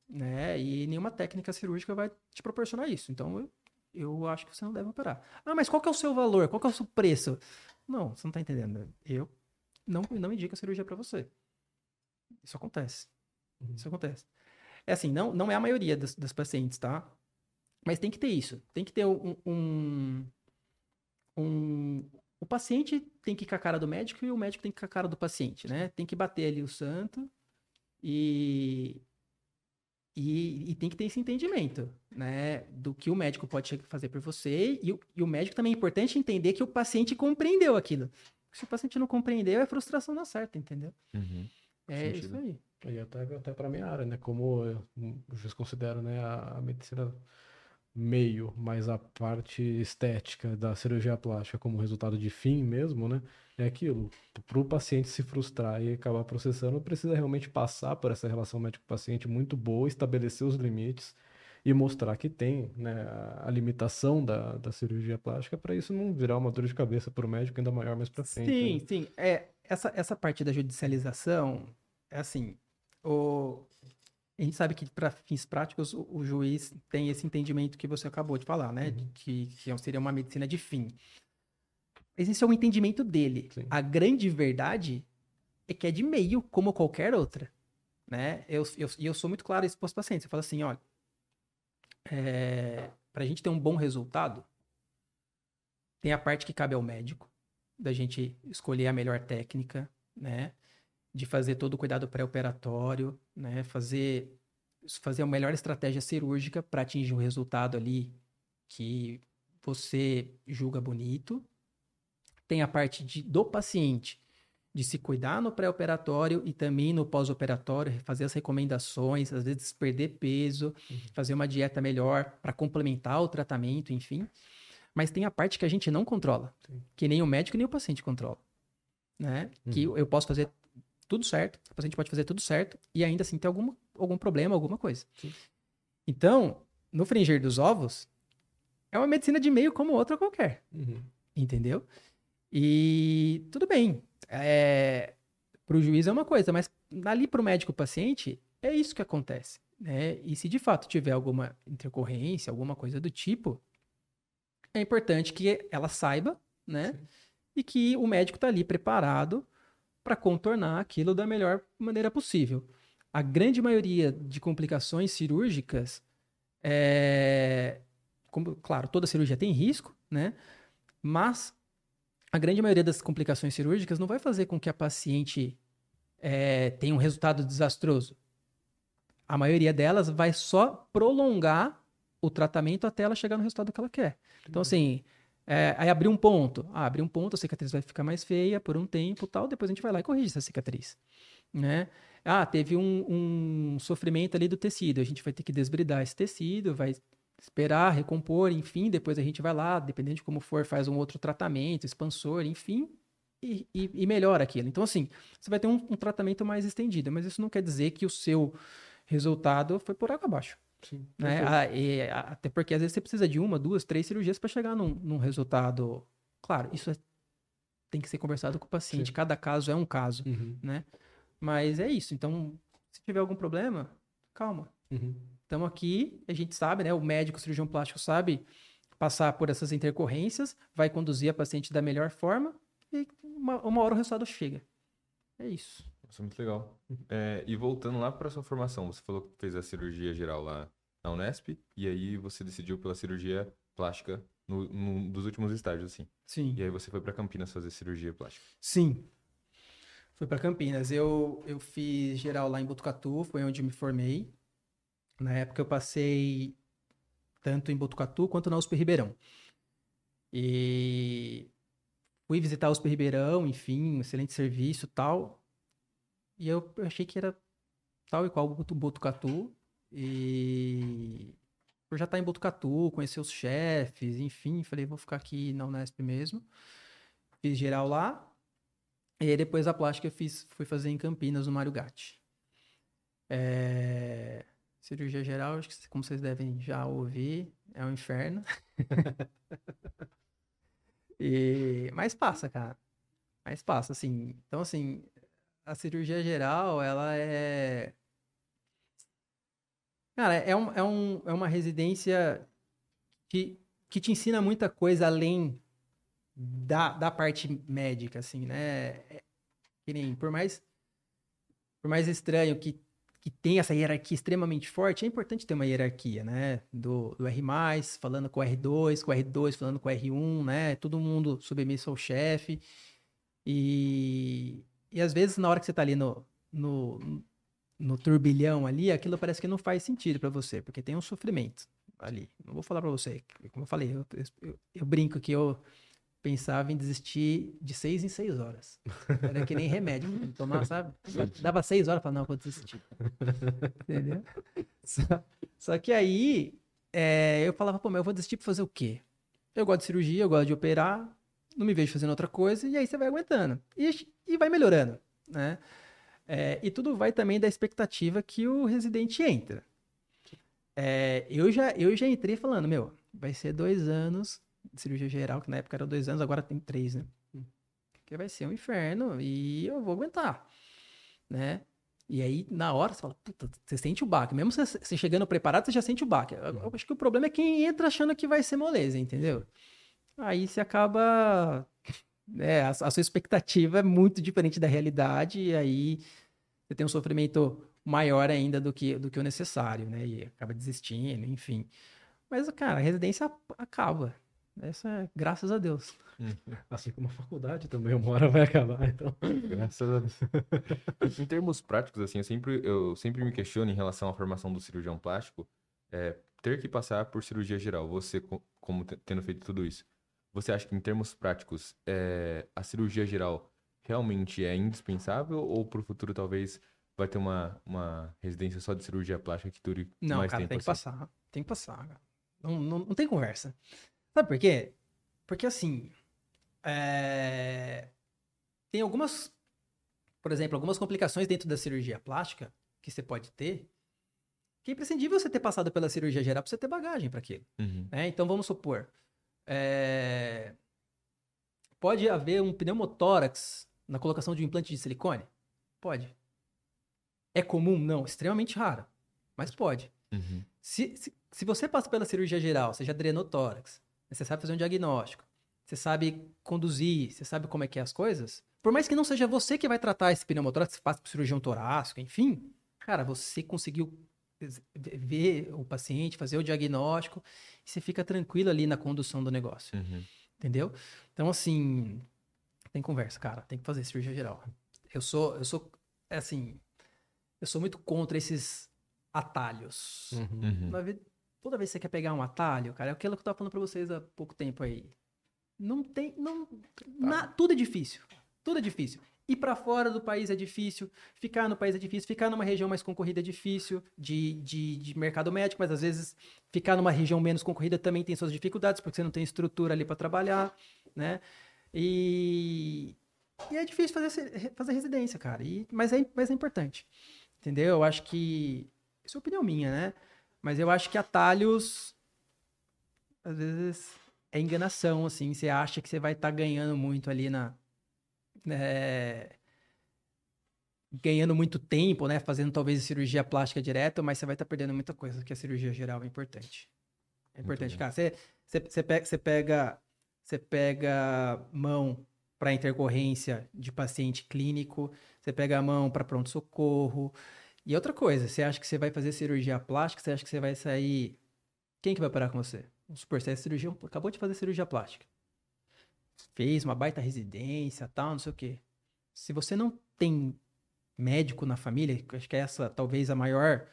né? E nenhuma técnica cirúrgica vai te proporcionar isso. Então, eu, eu acho que você não deve operar. Ah, mas qual que é o seu valor? Qual que é o seu preço? Não, você não tá entendendo. Eu não, não indico a cirurgia para você. Isso acontece. Uhum. Isso acontece. É assim, não, não é a maioria das, das pacientes, tá? Mas tem que ter isso. Tem que ter um, um, um- O paciente tem que ir com a cara do médico e o médico tem que ir com a cara do paciente, né? Tem que bater ali o santo e, e, e tem que ter esse entendimento, né? Do que o médico pode fazer por você. E, o- e o médico também é importante entender que o paciente compreendeu aquilo. Se o paciente não compreendeu, é frustração na certa, entendeu? Uhum. É Sentido. isso aí. E até, até para minha área, né? Como eu, juiz considero né, a, a medicina meio, mas a parte estética da cirurgia plástica como resultado de fim mesmo, né? É aquilo. Para o paciente se frustrar e acabar processando, precisa realmente passar por essa relação médico-paciente muito boa, estabelecer os limites e mostrar que tem né, a, limitação da, da cirurgia plástica para isso não virar uma dor de cabeça para o médico ainda maior mais para frente. Sim, né? sim. É, essa, essa parte da judicialização, é assim, o, a gente sabe que para fins práticos o, o juiz tem esse entendimento que você acabou de falar, né? de Uhum. Que, que seria uma medicina de fim. Mas esse é o entendimento dele. Sim. A grande verdade é que é de meio, como qualquer outra. Né? Eu, eu, e eu sou muito claro isso para os pacientes. Eu falo assim, olha, para a gente ter um bom resultado, tem a parte que cabe ao médico, da gente escolher a melhor técnica, né? De fazer todo o cuidado pré-operatório, né? Fazer, fazer a melhor estratégia cirúrgica para atingir um resultado ali que você julga bonito. Tem a parte de, do paciente, de se cuidar no pré-operatório e também no pós-operatório, fazer as recomendações, às vezes perder peso, Uhum. fazer uma dieta melhor para complementar o tratamento, enfim. Mas tem a parte que a gente não controla, Sim. que nem o médico nem o paciente controla, né? Que Uhum. eu posso fazer tudo certo, o paciente pode fazer tudo certo e ainda assim ter alguma, algum problema, alguma coisa. Sim. Então, no fringir dos ovos, é uma medicina de meio como outra qualquer. Uhum. Entendeu? E tudo bem. É, pro juiz é uma coisa, mas ali pro médico paciente, é isso que acontece. Né? E se de fato tiver alguma intercorrência, alguma coisa do tipo, é importante que ela saiba, né? Sim. E que o médico tá ali preparado para contornar aquilo da melhor maneira possível. A grande maioria de complicações cirúrgicas é, como, claro, toda cirurgia tem risco, né? Mas a grande maioria das complicações cirúrgicas não vai fazer com que a paciente é, tenha um resultado desastroso. A maioria delas vai só prolongar o tratamento até ela chegar no resultado que ela quer. Então, assim, é, aí abrir um ponto. Ah, abrir um ponto, a cicatriz vai ficar mais feia por um tempo tal, depois a gente vai lá e corrige essa cicatriz. Né? Ah, teve um, um sofrimento ali do tecido, a gente vai ter que desbridar esse tecido, vai esperar, recompor, enfim, depois a gente vai lá, dependendo de como for, faz um outro tratamento, expansor, enfim, e, e, e melhora aquilo. Então, assim, você vai ter um, um tratamento mais estendido, mas isso não quer dizer que o seu resultado foi por água abaixo. Sim. Né? Ah, e, a- até porque às vezes você precisa de uma, duas, três cirurgias para chegar num, num resultado. Claro, isso é- tem que ser conversado com o paciente, Sim. cada caso é um caso, Uhum. né? Mas é isso. Então, se tiver algum problema, calma. Uhum. Estamos aqui, a gente sabe, né? O médico, o cirurgião plástico sabe passar por essas intercorrências, vai conduzir a paciente da melhor forma e uma, uma hora o resultado chega. É isso. Nossa, muito legal. É, e voltando lá para sua formação, você falou que fez a cirurgia geral lá na Unesp, e aí você decidiu pela cirurgia plástica no, num dos últimos estágios, assim. Sim. E aí você foi para Campinas fazer cirurgia plástica. Sim. Fui para Campinas. Eu, eu fiz geral lá em Botucatu, foi onde me formei. Na época eu passei tanto em Botucatu quanto na USP Ribeirão. E fui visitar a USP Ribeirão, enfim, um excelente serviço e tal. E eu, achei que era tal e qual o Botu- Botucatu. E por já estar em Botucatu, conhecer os chefes, enfim, falei, vou ficar aqui na Unesp mesmo. Fiz geral lá. E aí depois a plástica eu fiz, fui fazer em Campinas, no Mário Gatti. É, Cirurgia geral, acho que como vocês devem já ouvir, é um inferno. e... Mas passa, cara. Mas passa, assim. Então, assim, a cirurgia geral, ela é... Cara, é, um, é, um, é uma residência que, que te ensina muita coisa além da, da parte médica, assim, né? É, que nem, por mais, por mais estranho que, que tenha essa hierarquia extremamente forte, é importante ter uma hierarquia, né? Do, do R+, falando com o R2, com o R2 falando com o R1, né? Todo mundo submisso ao chefe. E, e às vezes, na hora que você tá ali no, no, no turbilhão ali, aquilo parece que não faz sentido para você, porque tem um sofrimento ali. Não vou falar para você, como eu falei, eu, eu, eu brinco que eu pensava em desistir de seis em seis horas. Era que nem remédio, tomar, sabe? Dava seis horas, falava, não, vou desistir. Entendeu? Só, só que aí, é, eu falava, pô, mas eu vou desistir pra fazer o quê? Eu gosto de cirurgia, eu gosto de operar, não me vejo fazendo outra coisa, e aí você vai aguentando. E, e vai melhorando, né? É, e tudo vai também da expectativa que o residente entra. É, eu, já, eu já entrei falando, meu, vai ser dois anos de cirurgia geral, que na época era dois anos, agora tem três, né? Que vai ser um inferno e eu vou aguentar, né? E aí, na hora, você fala, puta, você sente o baque. Mesmo você, você chegando preparado, você já sente o baque. Eu, eu acho que o problema é quem entra achando que vai ser moleza, entendeu? Aí você acaba. É, a, a sua expectativa é muito diferente da realidade, e aí você tem um sofrimento maior ainda do que, do que o necessário, né? E acaba desistindo, enfim. Mas, cara, a residência acaba. Essa é graças a Deus. Assim como a faculdade também, uma hora vai acabar, então. Graças a Deus. em termos práticos, assim, eu sempre, eu sempre me questiono em relação à formação do cirurgião plástico, é, ter que passar por cirurgia geral. Você co- como te- tendo feito tudo isso. Você acha que, em termos práticos, é, a cirurgia geral realmente é indispensável ou para o futuro talvez vai ter uma, uma residência só de cirurgia plástica que dure Não, mais cara, tempo tem que assim? passar. Tem que passar. cara. Não, não, não tem conversa. Sabe por quê? Porque assim. é, Tem algumas. Por exemplo, algumas complicações dentro da cirurgia plástica que você pode ter. Que é imprescindível você ter passado pela cirurgia geral pra você ter bagagem para aquilo. Uhum. né? Então vamos supor. É, Pode haver um pneumotórax na colocação de um implante de silicone? Pode. É comum? Não, extremamente raro. Mas pode. Uhum. Se, se, se você passa pela cirurgia geral, você já drenou tórax, você sabe fazer um diagnóstico, você sabe conduzir, você sabe como é que é as coisas, por mais que não seja você que vai tratar esse pneumotórax, você passa pro cirurgião torácico, enfim, cara, você conseguiu ver o paciente, fazer o diagnóstico, e você fica tranquilo ali na condução do negócio, Uhum. entendeu? Então, assim, tem conversa, cara, tem que fazer cirurgia geral. Eu sou, eu sou, é assim, eu sou muito contra esses atalhos. Uhum. Uhum. Toda vez que você quer pegar um atalho, cara, é aquilo que eu tava falando pra vocês há pouco tempo aí. Não tem. Não, na- tudo é difícil. Tudo é difícil. Ir pra fora do país é difícil, ficar no país é difícil, ficar numa região mais concorrida é difícil, de, de, de mercado médico, mas às vezes ficar numa região menos concorrida também tem suas dificuldades, porque você não tem estrutura ali pra trabalhar, né? E, e é difícil fazer, fazer residência, cara. E, mas, é, mas é importante. Entendeu? Eu acho que. Isso é opinião minha, né? Mas eu acho que atalhos. Às vezes é enganação, assim. Você acha que você vai estar ganhando muito ali na. É, ganhando muito tempo, né? Fazendo talvez cirurgia plástica direta, mas você vai estar perdendo muita coisa, que a cirurgia geral é importante. É importante, cara. Você, você, você pega, você pega, você pega mão para intercorrência de paciente clínico, você pega a mão para pronto-socorro. E outra coisa, você acha que você vai fazer cirurgia plástica, você acha que você vai sair. Quem que vai operar com você? Vamos supor, você é cirurgião, acabou de fazer cirurgia plástica. Fez uma baita residência, tal, não sei o quê. Se você não tem médico na família, acho que é essa talvez a maior.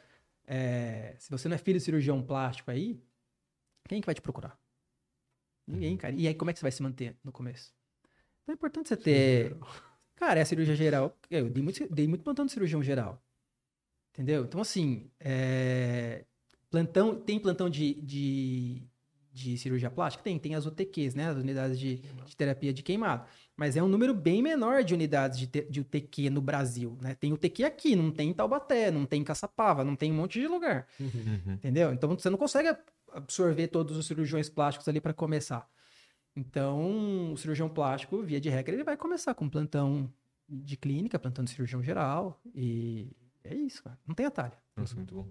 é, se você não é filho de cirurgião plástico aí, quem que vai te procurar? Ninguém, cara. E aí, como é que você vai se manter no começo? Então é importante você ter. Cara, é a cirurgia geral. Eu dei muito, dei muito plantão de cirurgião geral. Entendeu? Então, assim, é, plantão, tem plantão de, de, de cirurgia plástica? Tem, tem as UTQs, né? As unidades de, de terapia de queimado. Mas é um número bem menor de unidades de, te- de UTQ no Brasil, né? Tem UTQ aqui, não tem em Taubaté, não tem em Caçapava, não tem em um monte de lugar. Uhum. Uhum. Entendeu? Então você não consegue absorver todos os cirurgiões plásticos ali para começar. Então, o cirurgião plástico, via de regra, ele vai começar com plantão de clínica, plantão de cirurgião geral. E é isso, cara. Não tem atalho. Nossa, muito bom.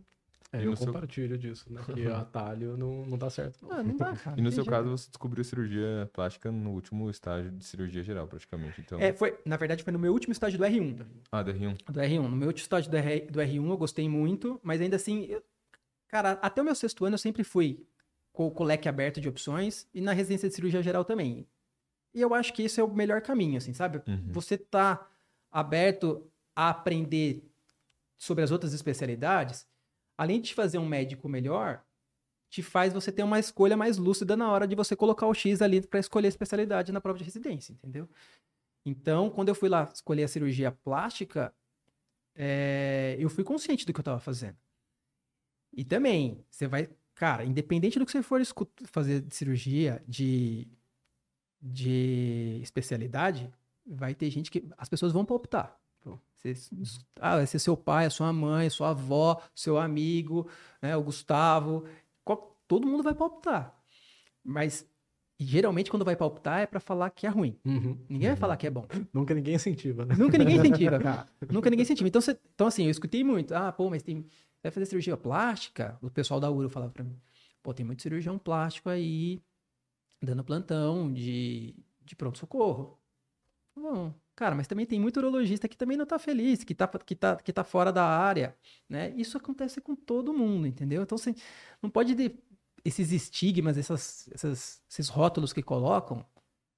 É, E eu no seu- compartilho disso, né? Que atalho não, não dá certo. não. Ah, não dá, cara. E no seu caso, você descobriu a cirurgia plástica no último estágio de cirurgia geral, praticamente. Então, É, foi, na verdade, foi no meu último estágio do R1. ah, DR1. Do R1. No meu último estágio do, R, do R1 eu gostei muito, mas ainda assim, eu- cara, até o meu sexto ano eu sempre fui com, com o leque aberto de opções e na residência de cirurgia geral também. E eu acho que esse é o melhor caminho, assim, sabe? Uhum. Você tá aberto a aprender sobre as outras especialidades, além de te fazer um médico melhor, te faz você ter uma escolha mais lúcida na hora de você colocar o X ali para escolher a especialidade na prova de residência, entendeu? Então, quando eu fui lá escolher a cirurgia plástica, é, eu fui consciente do que eu estava fazendo. E também, você vai, cara, independente do que você for fazer de cirurgia, de, de especialidade, vai ter gente que. As pessoas vão palpitar. Pô, você- ah, vai ser seu pai, a sua mãe, a sua avó, seu amigo, né, o Gustavo. qual- todo mundo vai palpitar. Mas geralmente quando vai palpitar é para falar que é ruim. Uhum. Ninguém vai falar que é bom. Nunca ninguém incentiva, né? Nunca ninguém incentiva, cara. Nunca ninguém incentiva. Então, você- então, assim, eu escutei muito. Ah, pô, mas tem. Vai fazer cirurgia plástica? O pessoal da URO falava pra mim. Pô, tem muito cirurgião plástico aí, dando plantão de, de pronto-socorro. Bom, cara, mas também tem muito urologista que também não tá feliz, que tá, que tá, que tá fora da área, né? Isso acontece com todo mundo, entendeu? Então, você não pode... De, esses estigmas, essas, essas, esses rótulos que colocam,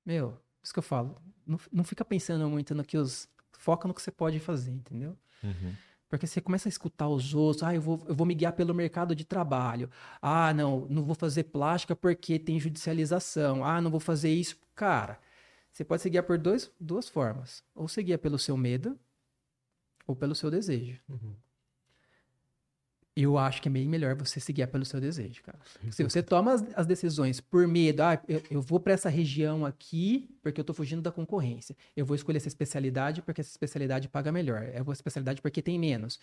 meu, isso que eu falo, não, não fica pensando muito no que os... Foca no que você pode fazer, entendeu? Uhum. Porque você começa a escutar os outros, ah, eu vou, eu vou me guiar pelo mercado de trabalho. Ah, não, não vou fazer plástica porque tem judicialização. Ah, não vou fazer isso. Cara, você pode se guiar por dois, duas formas. Ou se guia pelo seu medo, ou pelo seu desejo. Uhum. Eu acho que é bem melhor você se guiar pelo seu desejo, cara. Se você toma as, as decisões por medo, ah, eu, eu vou para essa região aqui porque eu tô fugindo da concorrência. Eu vou escolher essa especialidade porque essa especialidade paga melhor. Eu vou especialidade porque tem menos.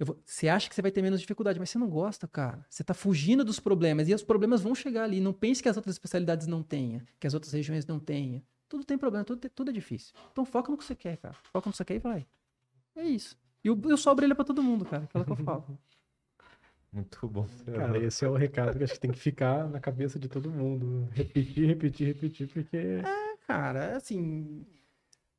Vou- você acha que você vai ter menos dificuldade, mas você não gosta, cara. Você tá fugindo dos problemas e os problemas vão chegar ali. Não pense que as outras especialidades não tenham, que as outras regiões não tenham. Tudo tem problema, tudo, tudo é difícil. Então foca no que você quer, cara. Foca no que você quer e vai. É isso. E o, e o sol brilha pra todo mundo, cara. Aquela que eu falo. Muito bom. Cara, esse é o recado que acho que tem que ficar na cabeça de todo mundo. Repetir, repetir, repetir, porque. Cara, assim.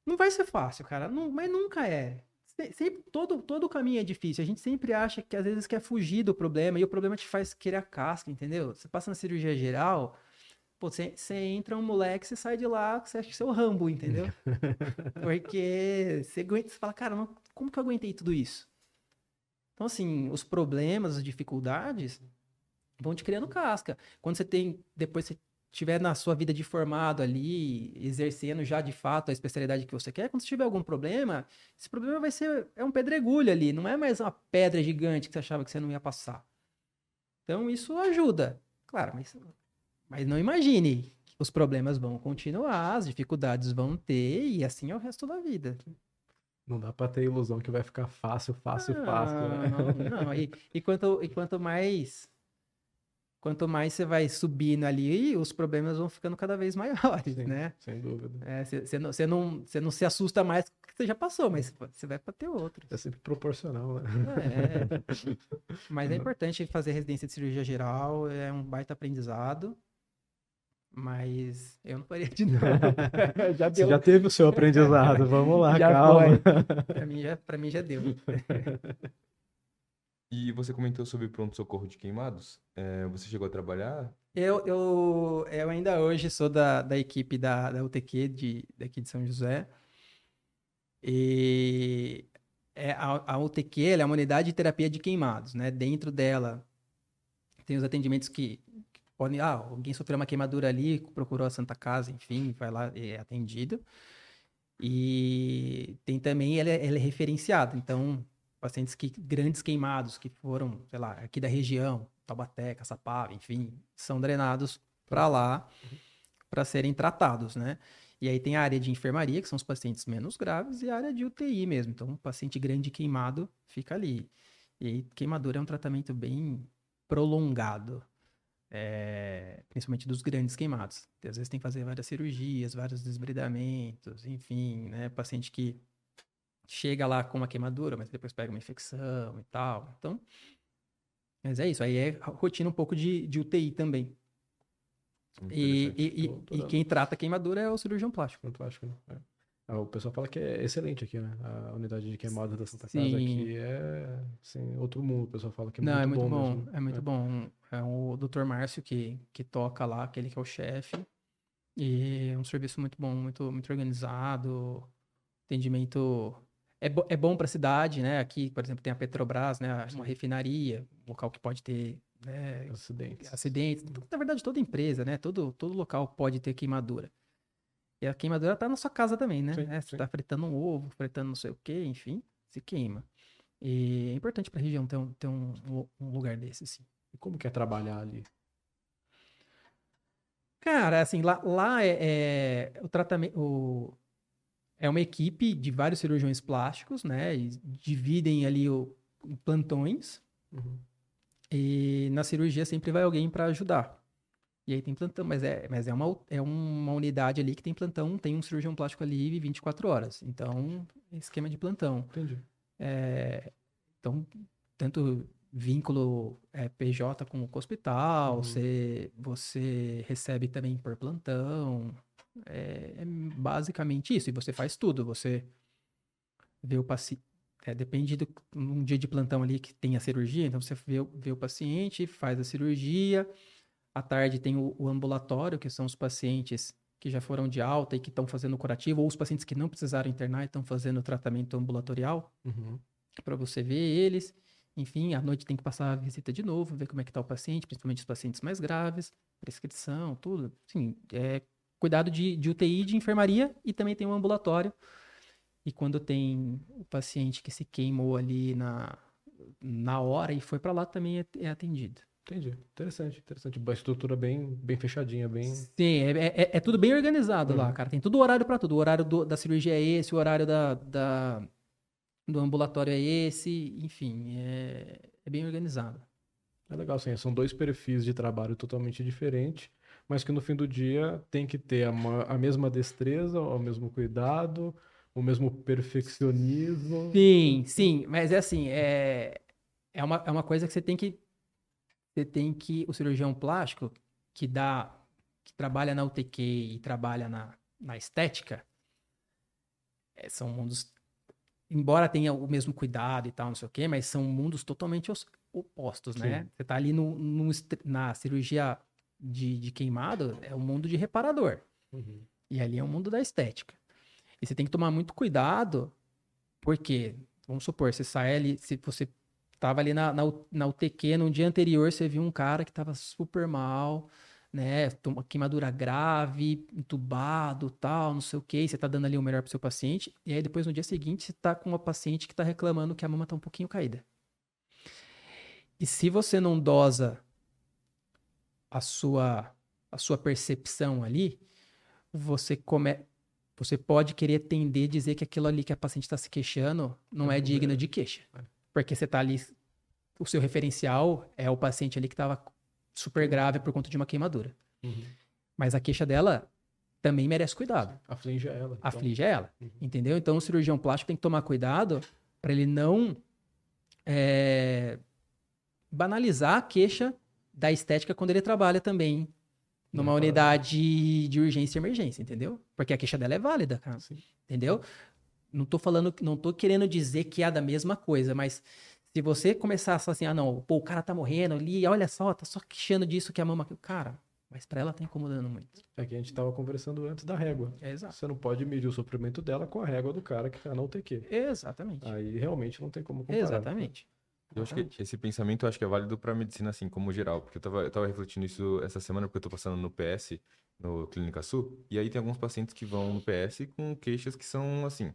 Não vai ser fácil, cara. Não, mas nunca é. Se- Sempre, todo, todo o caminho é difícil. A gente sempre acha que às vezes quer fugir do problema e o problema te faz querer a casca, entendeu? Você passa na cirurgia geral, pô, você, você entra um moleque, você sai de lá, você acha que você é o Rambo, entendeu? Porque você aguenta, você fala, cara, não- como que eu aguentei tudo isso? Então, assim, os problemas, as dificuldades vão te criando casca. Quando você tem, depois você tiver na sua vida de formado ali, exercendo já de fato a especialidade que você quer, quando você tiver algum problema, esse problema vai ser é um pedregulho ali, não é mais uma pedra gigante que você achava que você não ia passar. Então isso ajuda, claro, mas, mas não imagine que os problemas vão continuar, as dificuldades vão ter e assim é o resto da vida. Não dá pra ter ilusão que vai ficar fácil, fácil, fácil. né? Não, não. E, e quanto, e quanto mais. Quanto mais você vai subindo ali, os problemas vão ficando cada vez maiores, Sim, né? Sem dúvida. Você não, cê não, cê não se assusta mais que você já passou, mas você vai para ter outros. É sempre proporcional, né? É. Mas é importante fazer residência de cirurgia geral, é um baita aprendizado. Mas eu não parei de novo. já Você deu. já teve o seu aprendizado, vamos lá, Já calma. Pra mim já, pra mim já deu. E você comentou sobre pronto-socorro de queimados. É, você chegou a trabalhar? Eu, eu, eu ainda hoje sou da, da equipe da, da UTQ de, daqui de São José. E é, a, a UTQ ela é uma unidade de terapia de queimados, né? Dentro dela tem os atendimentos que Ah, alguém sofreu uma queimadura ali, procurou a Santa Casa, enfim, vai lá e é atendido. E tem também, ela é, ela é referenciada, então pacientes que grandes queimados que foram, sei lá, aqui da região, Taubaté, Caçapava, enfim, são drenados para lá para serem tratados, né? E aí tem a área de enfermaria, que são os pacientes menos graves, e a área de UTI mesmo. Então, um paciente grande queimado fica ali. E queimadura é um tratamento bem prolongado, é, principalmente dos grandes queimados. Às vezes tem que fazer várias cirurgias, vários desbridamentos, enfim, né? Paciente que chega lá com uma queimadura, mas depois pega uma infecção e tal. Então, mas é isso. Aí é rotina um pouco de, de UTI também. E, e, e- e quem trata a queimadura é o cirurgião plástico. Acho que é. Ah, o pessoal fala que é excelente aqui, né? A unidade de queimadas da Santa Sim. Casa aqui é assim, outro mundo. O pessoal fala que é Não, muito é muito bom. bom, é muito bom. É o Dr. Márcio que, que toca lá, aquele que é o chefe. E é um serviço muito bom, muito, muito organizado. Atendimento é, bo é bom para a cidade, né? Aqui, por exemplo, tem a Petrobras, né? Uma refinaria, um local que pode ter né, Acidentes. acidentes. Na verdade, toda empresa, né? Todo, todo local pode ter queimadura. E a queimadura tá na sua casa também, né? Sim, É, Você sim. tá fritando um ovo, fritando não sei o quê, enfim, se queima. E é importante pra região ter um, ter um, um lugar desse, assim. E como que é trabalhar ali? Cara, assim, lá, lá é, é o tratamento. o- é uma equipe de vários cirurgiões plásticos, né? E dividem ali o, plantões. Uhum. E na cirurgia sempre vai alguém para ajudar. E aí tem plantão, mas é, mas é, uma, é uma unidade ali que tem plantão, tem um cirurgião plástico ali 24 horas. Então, é esquema de plantão. Entendi. É, então, tanto vínculo é, PJ com o hospital, Uhum. você, você recebe também por plantão. É, é basicamente isso. E você faz tudo. Você vê o paciente. depende do um dia de plantão ali que tem a cirurgia, então você vê, vê o paciente, faz a cirurgia. À tarde tem o, o ambulatório, que são os pacientes que já foram de alta e que estão fazendo o curativo, ou os pacientes que não precisaram internar e estão fazendo o tratamento ambulatorial. Uhum. para você ver eles. Enfim, à noite tem que passar a visita de novo, ver como é que tá o paciente, principalmente os pacientes mais graves, prescrição, tudo. Sim, é cuidado de, de UTI, de enfermaria e também tem um ambulatório. E quando tem o paciente que se queimou ali na, na hora e foi para lá, também é, é atendido. Entendi. Interessante, interessante. Uma estrutura bem, bem fechadinha, bem. Sim, é, é, é tudo bem organizado lá, Uhum. cara. Tem tudo horário para tudo. O horário do- da cirurgia é esse, o horário da, da- do ambulatório é esse. Enfim, é, é bem organizado. É legal, sim. São dois perfis de trabalho totalmente diferentes, mas que no fim do dia tem que ter a, a mesma destreza, o mesmo cuidado, o mesmo perfeccionismo. Sim, sim, mas é assim, é, é, uma, é uma coisa que você tem que. Você tem que. O cirurgião plástico que dá. que trabalha na UTQ e trabalha na, na estética, é, são mundos. Embora tenha o mesmo cuidado e tal, não sei o quê, mas são mundos totalmente os- opostos, né? Sim. Você tá ali no, no na cirurgia de, de queimado, é o mundo de reparador. Uhum. E ali é o mundo da estética. E você tem que tomar muito cuidado, porque, vamos supor, você sai ali, se você tava ali na, na, na UTQ, no dia anterior você viu um cara que tava super mal, né? Uma queimadura grave, entubado, tal, não sei o quê, e você tá dando ali o melhor pro seu paciente, e aí depois no dia seguinte você tá com uma paciente que tá reclamando que a mama tá um pouquinho caída. E se você não dosa a sua, a sua percepção ali, você come... você pode querer tender a dizer que aquilo ali que a paciente está se queixando não é Uhum. digno de queixa. É. Porque você tá ali, o seu referencial é o paciente ali que estava super grave por conta de uma queimadura. Uhum. Mas a queixa dela também merece cuidado. Aflige ela. então. Aflige ela. Uhum. Entendeu? Então o cirurgião plástico tem que tomar cuidado para ele não é, banalizar a queixa da estética quando ele trabalha também numa Não, unidade de urgência e emergência, entendeu? Porque a queixa dela é válida, cara. Sim. Entendeu? Não tô falando, não tô querendo dizer que é da mesma coisa, mas se você começar a falar assim, ah, não, pô, o cara tá morrendo ali, olha só, tá só queixando disso que a mama. Cara, mas pra ela tá incomodando muito. É que a gente estava conversando antes da régua. É exato. Você não pode medir o sofrimento dela com a régua do cara que tá na UTQ. Exatamente. Aí realmente não tem como comparar. Exatamente. Eu acho que esse pensamento eu acho que é válido pra medicina, assim, como geral. Porque eu tava, eu tava refletindo isso essa semana, porque eu tô passando no PS, no Clínica Sul, e aí tem alguns pacientes que vão no PS com queixas que são, assim...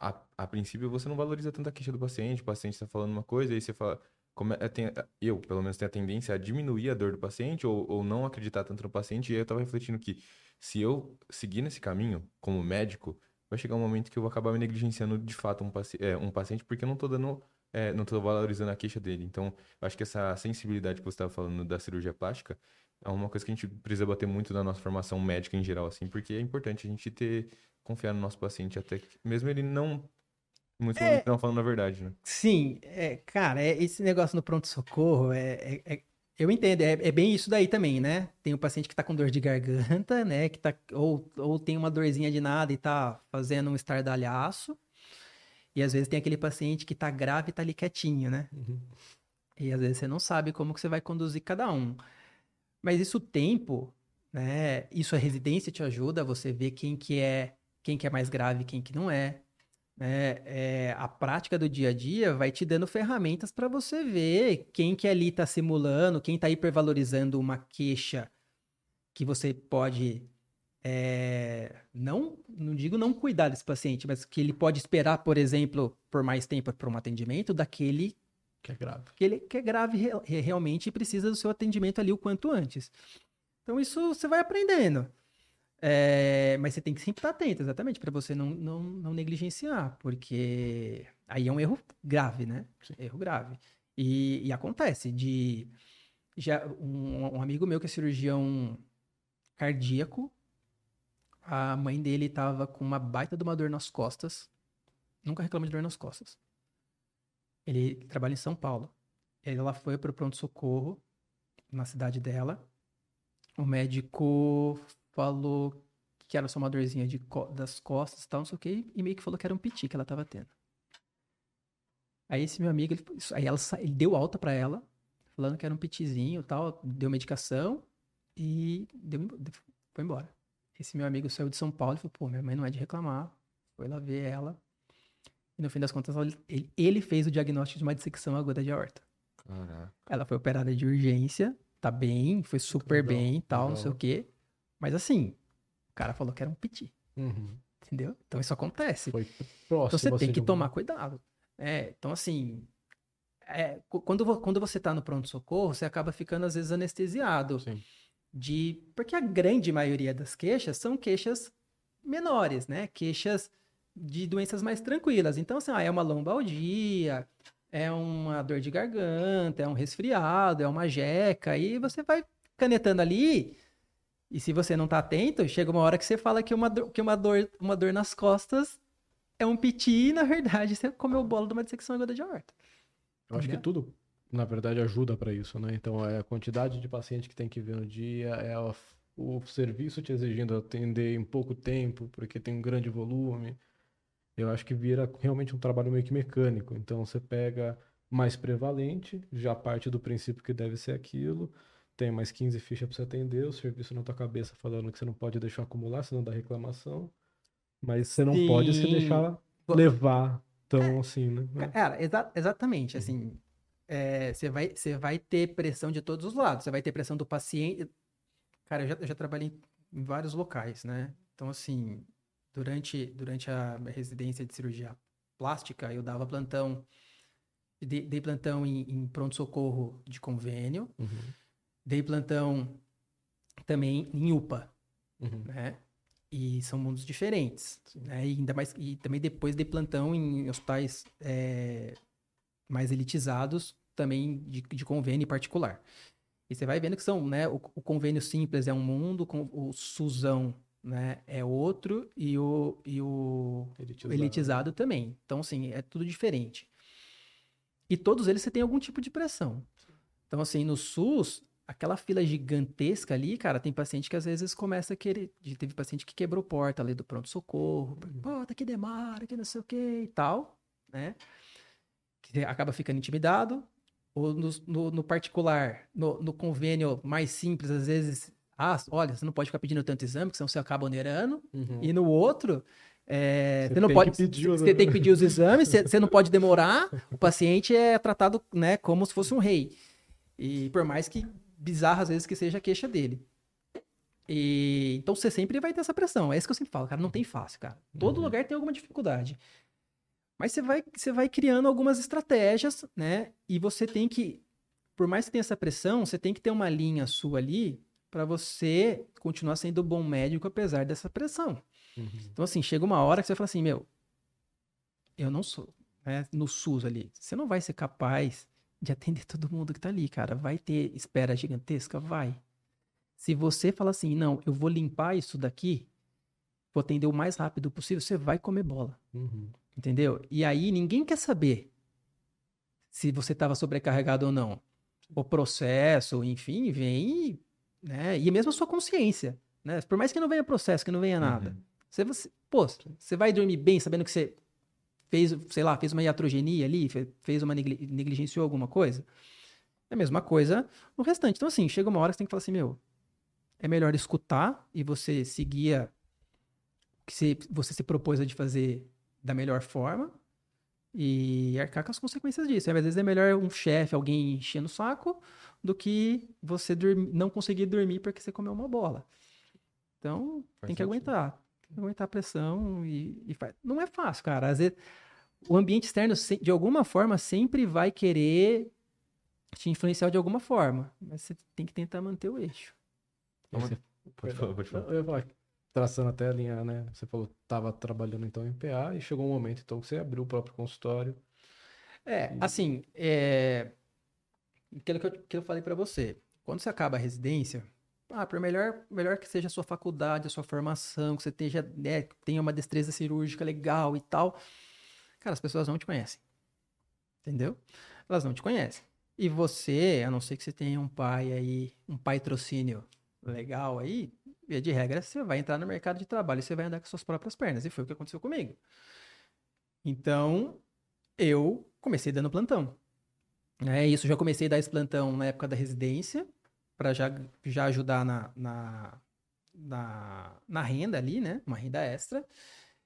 A, a princípio, você não valoriza tanto a queixa do paciente, o paciente tá falando uma coisa, aí você fala... Como é, tem- eu, pelo menos, tenho a tendência a diminuir a dor do paciente ou, ou não acreditar tanto no paciente, e aí eu tava refletindo que se eu seguir nesse caminho, como médico, vai chegar um momento que eu vou acabar me negligenciando de fato um, paci é, um paciente, porque eu não tô dando é, não tô valorizando a queixa dele. Então, acho que essa sensibilidade que você estava falando da cirurgia plástica é uma coisa que a gente precisa bater muito na nossa formação médica em geral, assim, porque é importante a gente ter, confiar no nosso paciente até que, mesmo ele não, muitos momentos não falando a verdade, né? Sim, é, cara, é, esse negócio no pronto-socorro, é, é- é- eu entendo, é, é bem isso daí também, né? Tem o paciente que tá com dor de garganta, né? Que tá, ou, ou tem uma dorzinha de nada e tá fazendo um estardalhaço. E às vezes tem aquele paciente que tá grave e tá ali quietinho, né? Uhum. E às vezes você não sabe como que você vai conduzir cada um. Mas isso tempo, né? Isso a residência te ajuda a você ver quem que é, quem que é mais grave quem que não é. Né? É, a prática do dia a dia vai te dando ferramentas para você ver quem que ali está simulando, quem está hipervalorizando uma queixa que você pode é, não, não digo não cuidar desse paciente, mas que ele pode esperar, por exemplo, por mais tempo para um atendimento daquele Que é grave. que ele que é grave re- realmente e precisa do seu atendimento ali o quanto antes. Então isso você vai aprendendo. É, mas você tem que sempre estar atento, exatamente, para você não, não, não negligenciar, porque aí é um erro grave, né? Erro grave. E, e acontece de já um, um amigo meu que é cirurgião cardíaco, a mãe dele estava com uma baita de uma dor nas costas, nunca reclama de dor nas costas. Ele trabalha em São Paulo. Ela foi para o pronto-socorro na cidade dela. O médico falou que era só uma dorzinha de co- das costas e tal, não sei o quê, e meio que falou que era um piti que ela tava tendo. Aí esse meu amigo, ele, aí ela, ele deu alta para ela, falando que era um pitizinho e tal, deu medicação e deu, foi embora. Esse meu amigo saiu de São Paulo e falou, pô, minha mãe não é de reclamar. Foi lá ver ela. E no fim das contas, ele, ele fez o diagnóstico de uma dissecção aguda de aorta. Caraca. Ela foi operada de urgência, tá bem, foi super Legal, bem e tal, não legal. sei o quê. Mas assim, o cara falou que era um piti, Uhum. entendeu? Então isso acontece. Foi Então próximo. você tem assim, que de um- tomar cuidado. É, então assim, é, quando, quando você tá no pronto-socorro, você acaba ficando às vezes anestesiado. Sim. de porque a grande maioria das queixas são queixas menores, né? Queixas de doenças mais tranquilas. Então, assim, ah, é uma lombalgia, é uma dor de garganta, é um resfriado, é uma jeca, e você vai canetando ali. E se você não tá atento, chega uma hora que você fala que uma dor, que uma dor, uma dor nas costas é um piti, e na verdade você comeu bola de uma dissecção aguda de aorta. Eu acho que tudo, na verdade, ajuda para isso, né? Então, é a quantidade de paciente que tem que ver no dia, é a- o serviço te exigindo atender em pouco tempo, porque tem um grande volume. Eu acho que vira realmente um trabalho meio que mecânico. Então, você pega mais prevalente, já parte do princípio que deve ser aquilo, tem mais 15 fichas para você atender, o serviço na tua cabeça falando que você não pode deixar acumular, senão dá reclamação. Mas você não pode se Sim. deixar levar tão assim, né? Cara, exa- exatamente, assim, é, você vai, você vai ter pressão de todos os lados, você vai ter pressão do paciente. Cara, eu já, eu já trabalhei em vários locais, né? Então, assim, durante, durante a residência de cirurgia plástica, eu dava plantão, dei, dei plantão em, em pronto-socorro de convênio, Uhum, dei plantão também em UPA, uhum. né? E são mundos diferentes, né? E ainda mais e também depois de plantão em hospitais é, mais elitizados, também de, de convênio particular. E você vai vendo que são, né? O, o convênio simples é um mundo, o SUSão, né? É outro e o, e o Elitizado. elitizado também. Então, assim, é tudo diferente. E todos eles você tem algum tipo de pressão. Então, assim, no SUS, aquela fila gigantesca ali, cara, tem paciente que às vezes começa a querer. Teve paciente que quebrou porta ali do pronto-socorro. Pô, tá que demora, que não sei o que e tal, né? Que acaba ficando intimidado. Ou no, no- no particular, no, no convênio mais simples, às vezes. Ah, olha, você não pode ficar pedindo tanto exame, que senão você acaba onerando. Uhum. E no outro, é, Você você, não pode. Você tem que pedir os exames, você, você não pode demorar. O paciente é tratado né, como se fosse um rei. E por mais que bizarro às vezes que seja a queixa dele. E, então você sempre vai ter essa pressão. É isso que eu sempre falo, cara. Não tem fácil, cara. Todo Uhum. lugar tem alguma dificuldade. Mas você vai, você vai criando algumas estratégias, né? E você tem que, por mais que tenha essa pressão, você tem que ter uma linha sua ali para você continuar sendo bom médico apesar dessa pressão. Uhum. Então, assim, chega uma hora que você fala assim, meu, eu não sou, né, no SUS ali, você não vai ser capaz de atender todo mundo que tá ali, cara. Vai ter espera gigantesca? Vai. Se você falar assim, não, eu vou limpar isso daqui, vou atender o mais rápido possível, você vai comer bola. Uhum. Entendeu? E aí ninguém quer saber se você estava sobrecarregado ou não. O processo, enfim, vem, né? E mesmo a sua consciência, né? Por mais que não venha processo, que não venha nada. Uhum. Você, você, pô, você vai dormir bem sabendo que você fez, sei lá, fez uma iatrogenia ali, fe- fez uma negli- negligenciou alguma coisa? É a mesma coisa no restante. Então, assim, chega uma hora que você tem que falar assim, meu, é melhor escutar e você seguir o que você, você se propôs a de fazer da melhor forma e arcar com as consequências disso. Às vezes é melhor um chefe, alguém enchendo o saco, do que você dormi- não conseguir dormir porque você comeu uma bola. Então, Faz tem que sentido. aguentar. Tem que aguentar a pressão e, e faz. Não é fácil, cara. Às vezes, o ambiente externo, de alguma forma, sempre vai querer te influenciar de alguma forma. Mas você tem que tentar manter o eixo. Você- Pode falar, pode falar. Eu ia falar, traçando até a linha, né? Você falou, tava trabalhando então em PA e chegou um momento então que você abriu o próprio consultório. É, E- assim, é... Aquilo que eu, que eu falei pra você. Quando você acaba a residência, ah, por melhor, melhor que seja a sua faculdade, a sua formação, que você esteja, né, tenha uma destreza cirúrgica legal e tal, cara, as pessoas não te conhecem. Entendeu? Elas não te conhecem. E você, a não ser que você tenha um pai aí, um patrocínio legal aí, via de regra, você vai entrar no mercado de trabalho e você vai andar com suas próprias pernas. E foi o que aconteceu comigo. Então, eu comecei dando plantão. É isso, já comecei a dar esse plantão na época da residência, para já, já ajudar na, na, na, na renda ali, né? Uma renda extra.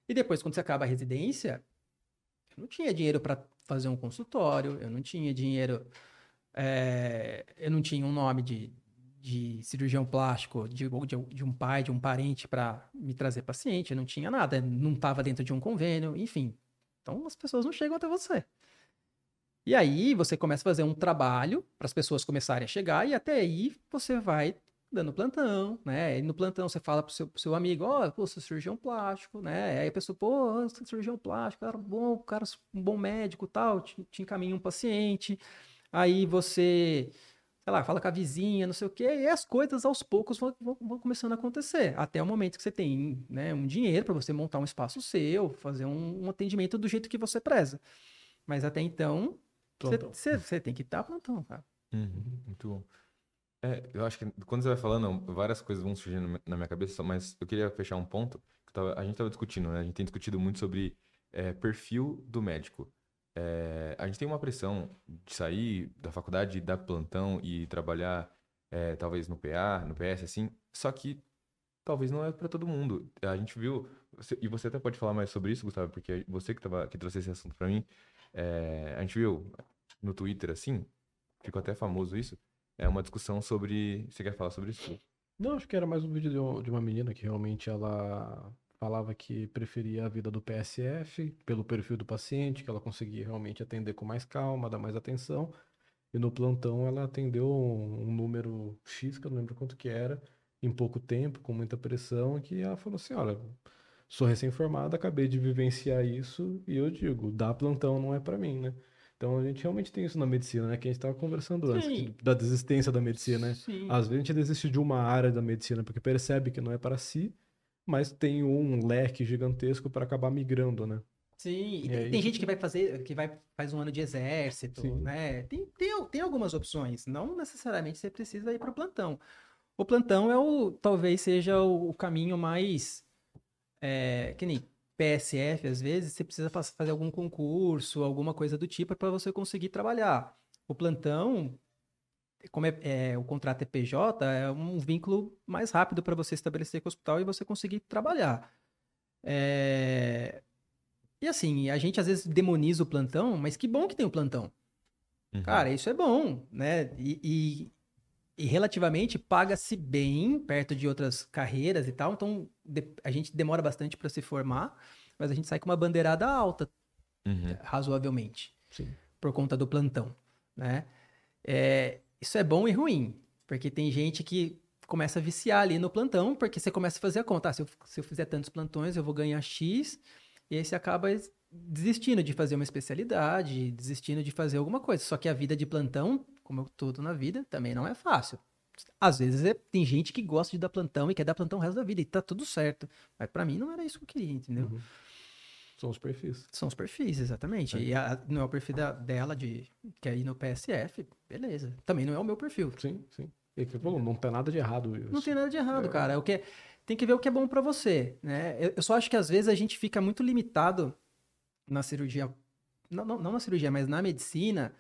E depois, quando você acaba a residência, Eu não tinha dinheiro para fazer um consultório, eu não tinha dinheiro, é, eu não tinha um nome de, de cirurgião plástico, de, de, de um pai, de um parente para me trazer paciente, eu não tinha nada, não estava dentro de um convênio, enfim. Então as pessoas não chegam até você. E aí você começa a fazer um trabalho para as pessoas começarem a chegar e até aí você vai dando plantão, né? E no plantão você fala pro seu, pro seu amigo, ó, oh, pô, sou cirurgião plástico, né? Aí a pessoa, pô, sou cirurgião plástico, cara bom, cara, um bom médico tal, te, te encaminha um paciente. Aí você, sei lá, fala com a vizinha, não sei o quê, e as coisas aos poucos vão, vão, vão começando a acontecer. Até o momento que você tem né, um dinheiro para você montar um espaço seu, fazer um, um atendimento do jeito que você preza. Mas até então, você tem que estar tá plantão, cara. Uhum, muito bom. É, eu acho que quando você vai falando, várias coisas vão surgindo na minha cabeça, mas eu queria fechar um ponto. Que tava, a gente estava discutindo, né? A gente tem discutido muito sobre é, perfil do médico. É, a gente tem uma pressão de sair da faculdade, dar plantão e trabalhar é, talvez no PA, no PS, assim. Só que talvez não é para todo mundo. A gente viu, e você até pode falar mais sobre isso, Gustavo, porque você que, tava, que trouxe esse assunto para mim, é, a gente viu no Twitter, assim, ficou até famoso isso, é uma discussão sobre... Você quer falar sobre isso? Não, acho que era mais um vídeo de uma menina que realmente ela falava que preferia a vida do PSF pelo perfil do paciente, que ela conseguia realmente atender com mais calma, dar mais atenção. E no plantão ela atendeu um, um número X, que eu não lembro quanto que era, em pouco tempo, com muita pressão, que ela falou assim, olha, sou recém-formada, acabei de vivenciar isso e eu digo, dar plantão não é para mim, né? Então a gente realmente tem isso na medicina, né? Que a gente estava conversando antes, que, da desistência da medicina, né? Sim. Às vezes a gente desiste de uma área da medicina porque percebe que não é para si, mas tem um leque gigantesco para acabar migrando, né? Sim, e tem, tem gente que vai fazer, que vai faz um ano de exército, Sim. né? Tem, tem, tem algumas opções, não necessariamente você precisa ir para o plantão. O plantão é o, talvez seja o, o caminho mais, é, que nem PSF, às vezes, você precisa fazer algum concurso, alguma coisa do tipo para você conseguir trabalhar. O plantão, como é, é, o contrato é PJ, é um vínculo mais rápido para você estabelecer com o hospital e você conseguir trabalhar. É... E assim, a gente às vezes demoniza o plantão, mas que bom que tem o plantão. Uhum. Cara, isso é bom, né? E, e, e relativamente paga-se bem perto de outras carreiras e tal. Então a gente demora bastante para se formar, mas a gente sai com uma bandeirada alta, uhum. razoavelmente, Sim. por conta do plantão, né? É, isso é bom e ruim, porque tem gente que começa a viciar ali no plantão, porque você começa a fazer a conta. Ah, se, eu, se eu fizer tantos plantões, eu vou ganhar X, e aí você acaba desistindo de fazer uma especialidade, desistindo de fazer alguma coisa. Só que a vida de plantão, como tudo na vida, também não é fácil. Às vezes é, tem gente que gosta de dar plantão e quer dar plantão o resto da vida, e tá tudo certo. Mas para mim não era isso que eu queria, entendeu? Uhum. São os perfis. São os perfis, exatamente. É. E a, não é o perfil da, dela de que é ir no PSF, beleza. Também não é o meu perfil. Sim, sim. E que falou, não tem nada de errado. Isso. Não tem nada de errado, é. cara. É o que tem que ver o que é bom para você, né? Eu, eu, só acho que às vezes a gente fica muito limitado na cirurgia, não, não, não na cirurgia, mas na medicina,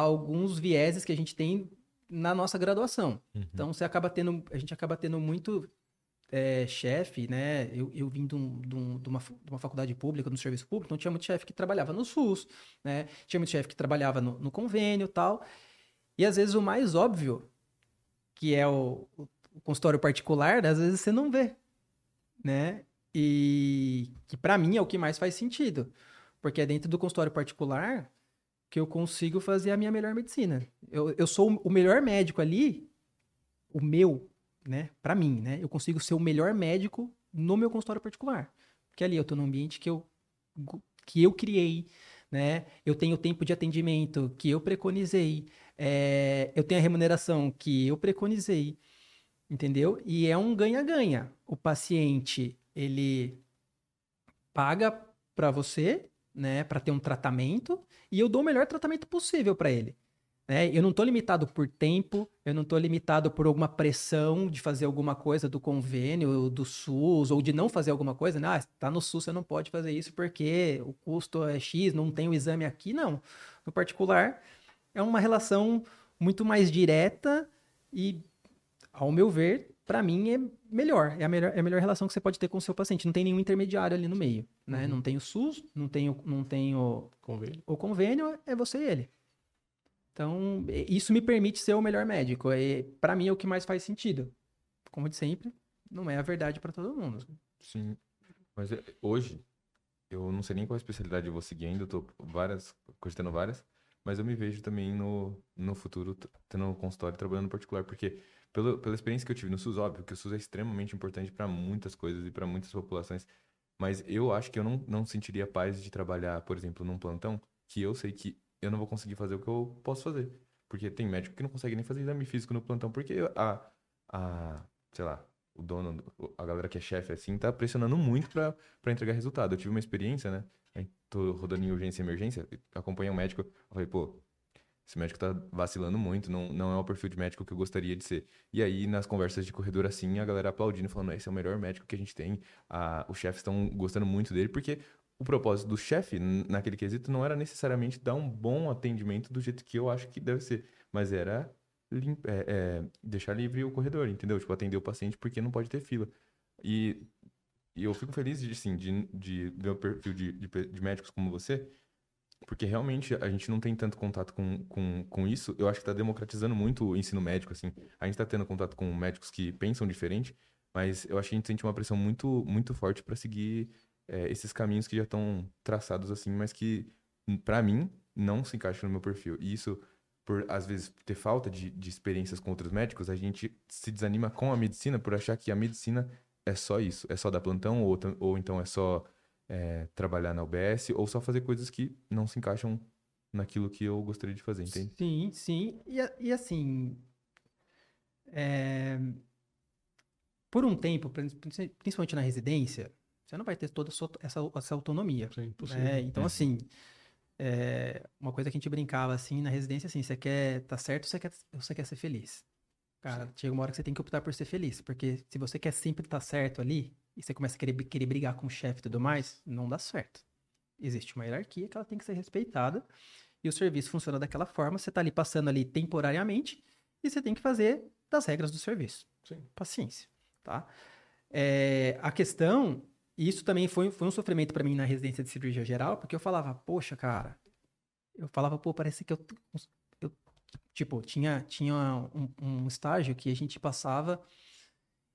alguns vieses que a gente tem na nossa graduação. Uhum. Então você acaba tendo, a gente acaba tendo muito é, chefe, né? Eu, eu vim de, um, de, um, de, uma, de, uma, faculdade pública, no serviço público, então tinha muito chefe que trabalhava no SUS, né? Tinha muito chefe que trabalhava no, no, convênio tal. E às vezes o mais óbvio, que é o, o consultório particular, às vezes você não vê, né? E que para mim é o que mais faz sentido. Porque é dentro do consultório particular que eu consigo fazer a minha melhor medicina. Eu, eu sou o melhor médico ali, o meu né? Para mim, né? Eu consigo ser o melhor médico no meu consultório particular. Porque ali eu tô num ambiente que eu, que eu criei, né? Eu tenho tempo de atendimento que eu preconizei. É, eu tenho a remuneração que eu preconizei. Entendeu? E é um ganha-ganha. O paciente, ele paga para você, né, para ter um tratamento, e eu dou o melhor tratamento possível para ele. Né? Eu não estou limitado por tempo, eu não estou limitado por alguma pressão de fazer alguma coisa do convênio, do SUS, ou de não fazer alguma coisa. Né? Ah, está no SUS, você não pode fazer isso porque o custo é X, não tem o exame aqui. Não. No particular, é uma relação muito mais direta e, ao meu ver, para mim é melhor. É a melhor, é a melhor relação que você pode ter com o seu paciente. Não tem nenhum intermediário ali no meio, né? Uhum. Não tem o SUS, não tem o, não tem o, Convênio. o convênio, é você e ele. Então, isso me permite ser o melhor médico. É, para mim é o que mais faz sentido. Como de sempre, não é a verdade para todo mundo. Sim. Mas é, hoje, eu não sei nem qual especialidade eu vou seguir ainda, eu tô várias, cogitando várias, mas eu me vejo também no, no futuro tendo um consultório trabalhando particular, porque pelo, pela experiência que eu tive no SUS, óbvio que o SUS é extremamente importante para muitas coisas e para muitas populações, mas eu acho que eu não, não sentiria paz de trabalhar, por exemplo, num plantão, que eu sei que eu não vou conseguir fazer o que eu posso fazer. Porque tem médico que não consegue nem fazer exame físico no plantão, porque a, a sei lá, o dono, a galera que é chefe assim, tá pressionando muito pra entregar resultado. Eu tive uma experiência, né? Tô rodando em urgência e emergência, acompanhei um médico, eu falei, pô, esse médico tá vacilando muito, não, não é o perfil de médico que eu gostaria de ser. E aí, nas conversas de corredor assim, a galera aplaudindo, falando, esse é o melhor médico que a gente tem, a, os chefes estão gostando muito dele, porque o propósito do chefe, naquele quesito, não era necessariamente dar um bom atendimento do jeito que eu acho que deve ser, mas era lim- é, é, deixar livre o corredor, entendeu? Tipo, atender o paciente porque não pode ter fila. E, e eu fico feliz de, assim, de, de ver o perfil de, de, de médicos como você, porque realmente a gente não tem tanto contato com, com, com isso. Eu acho que está democratizando muito o ensino médico, assim. A gente está tendo contato com médicos que pensam diferente, mas eu acho que a gente sente uma pressão muito, muito forte para seguir é, esses caminhos que já estão traçados, assim, mas que, para mim, não se encaixam no meu perfil. E isso por às vezes ter falta de, de experiências com outros médicos, a gente se desanima com a medicina por achar que a medicina é só isso, é só dar plantão, ou, ou então é só é, trabalhar na UBS, ou só fazer coisas que não se encaixam naquilo que eu gostaria de fazer, entende? Sim, sim. E, a- e assim, é, por um tempo, prin- prin- principalmente na residência, você não vai ter toda a sua- essa, essa autonomia. Sim, impossível. né? Então, Uhum. assim, é, uma coisa que a gente brincava assim na residência, assim, você quer tá certo, você quer, você quer ser feliz. Cara, chega uma hora que você tem que optar por ser feliz, porque se você quer sempre estar certo ali, e você começa a querer, querer brigar com o chefe e tudo mais, não dá certo. Existe uma hierarquia que ela tem que ser respeitada, e o serviço funciona daquela forma, você tá ali passando ali temporariamente, e você tem que fazer das regras do serviço. Sim. Paciência, tá? É, a questão, e isso também foi, foi um sofrimento para mim na residência de cirurgia geral, porque eu falava, poxa, cara, eu falava, pô, parece que eu, eu tipo, tinha, tinha um, um estágio que a gente passava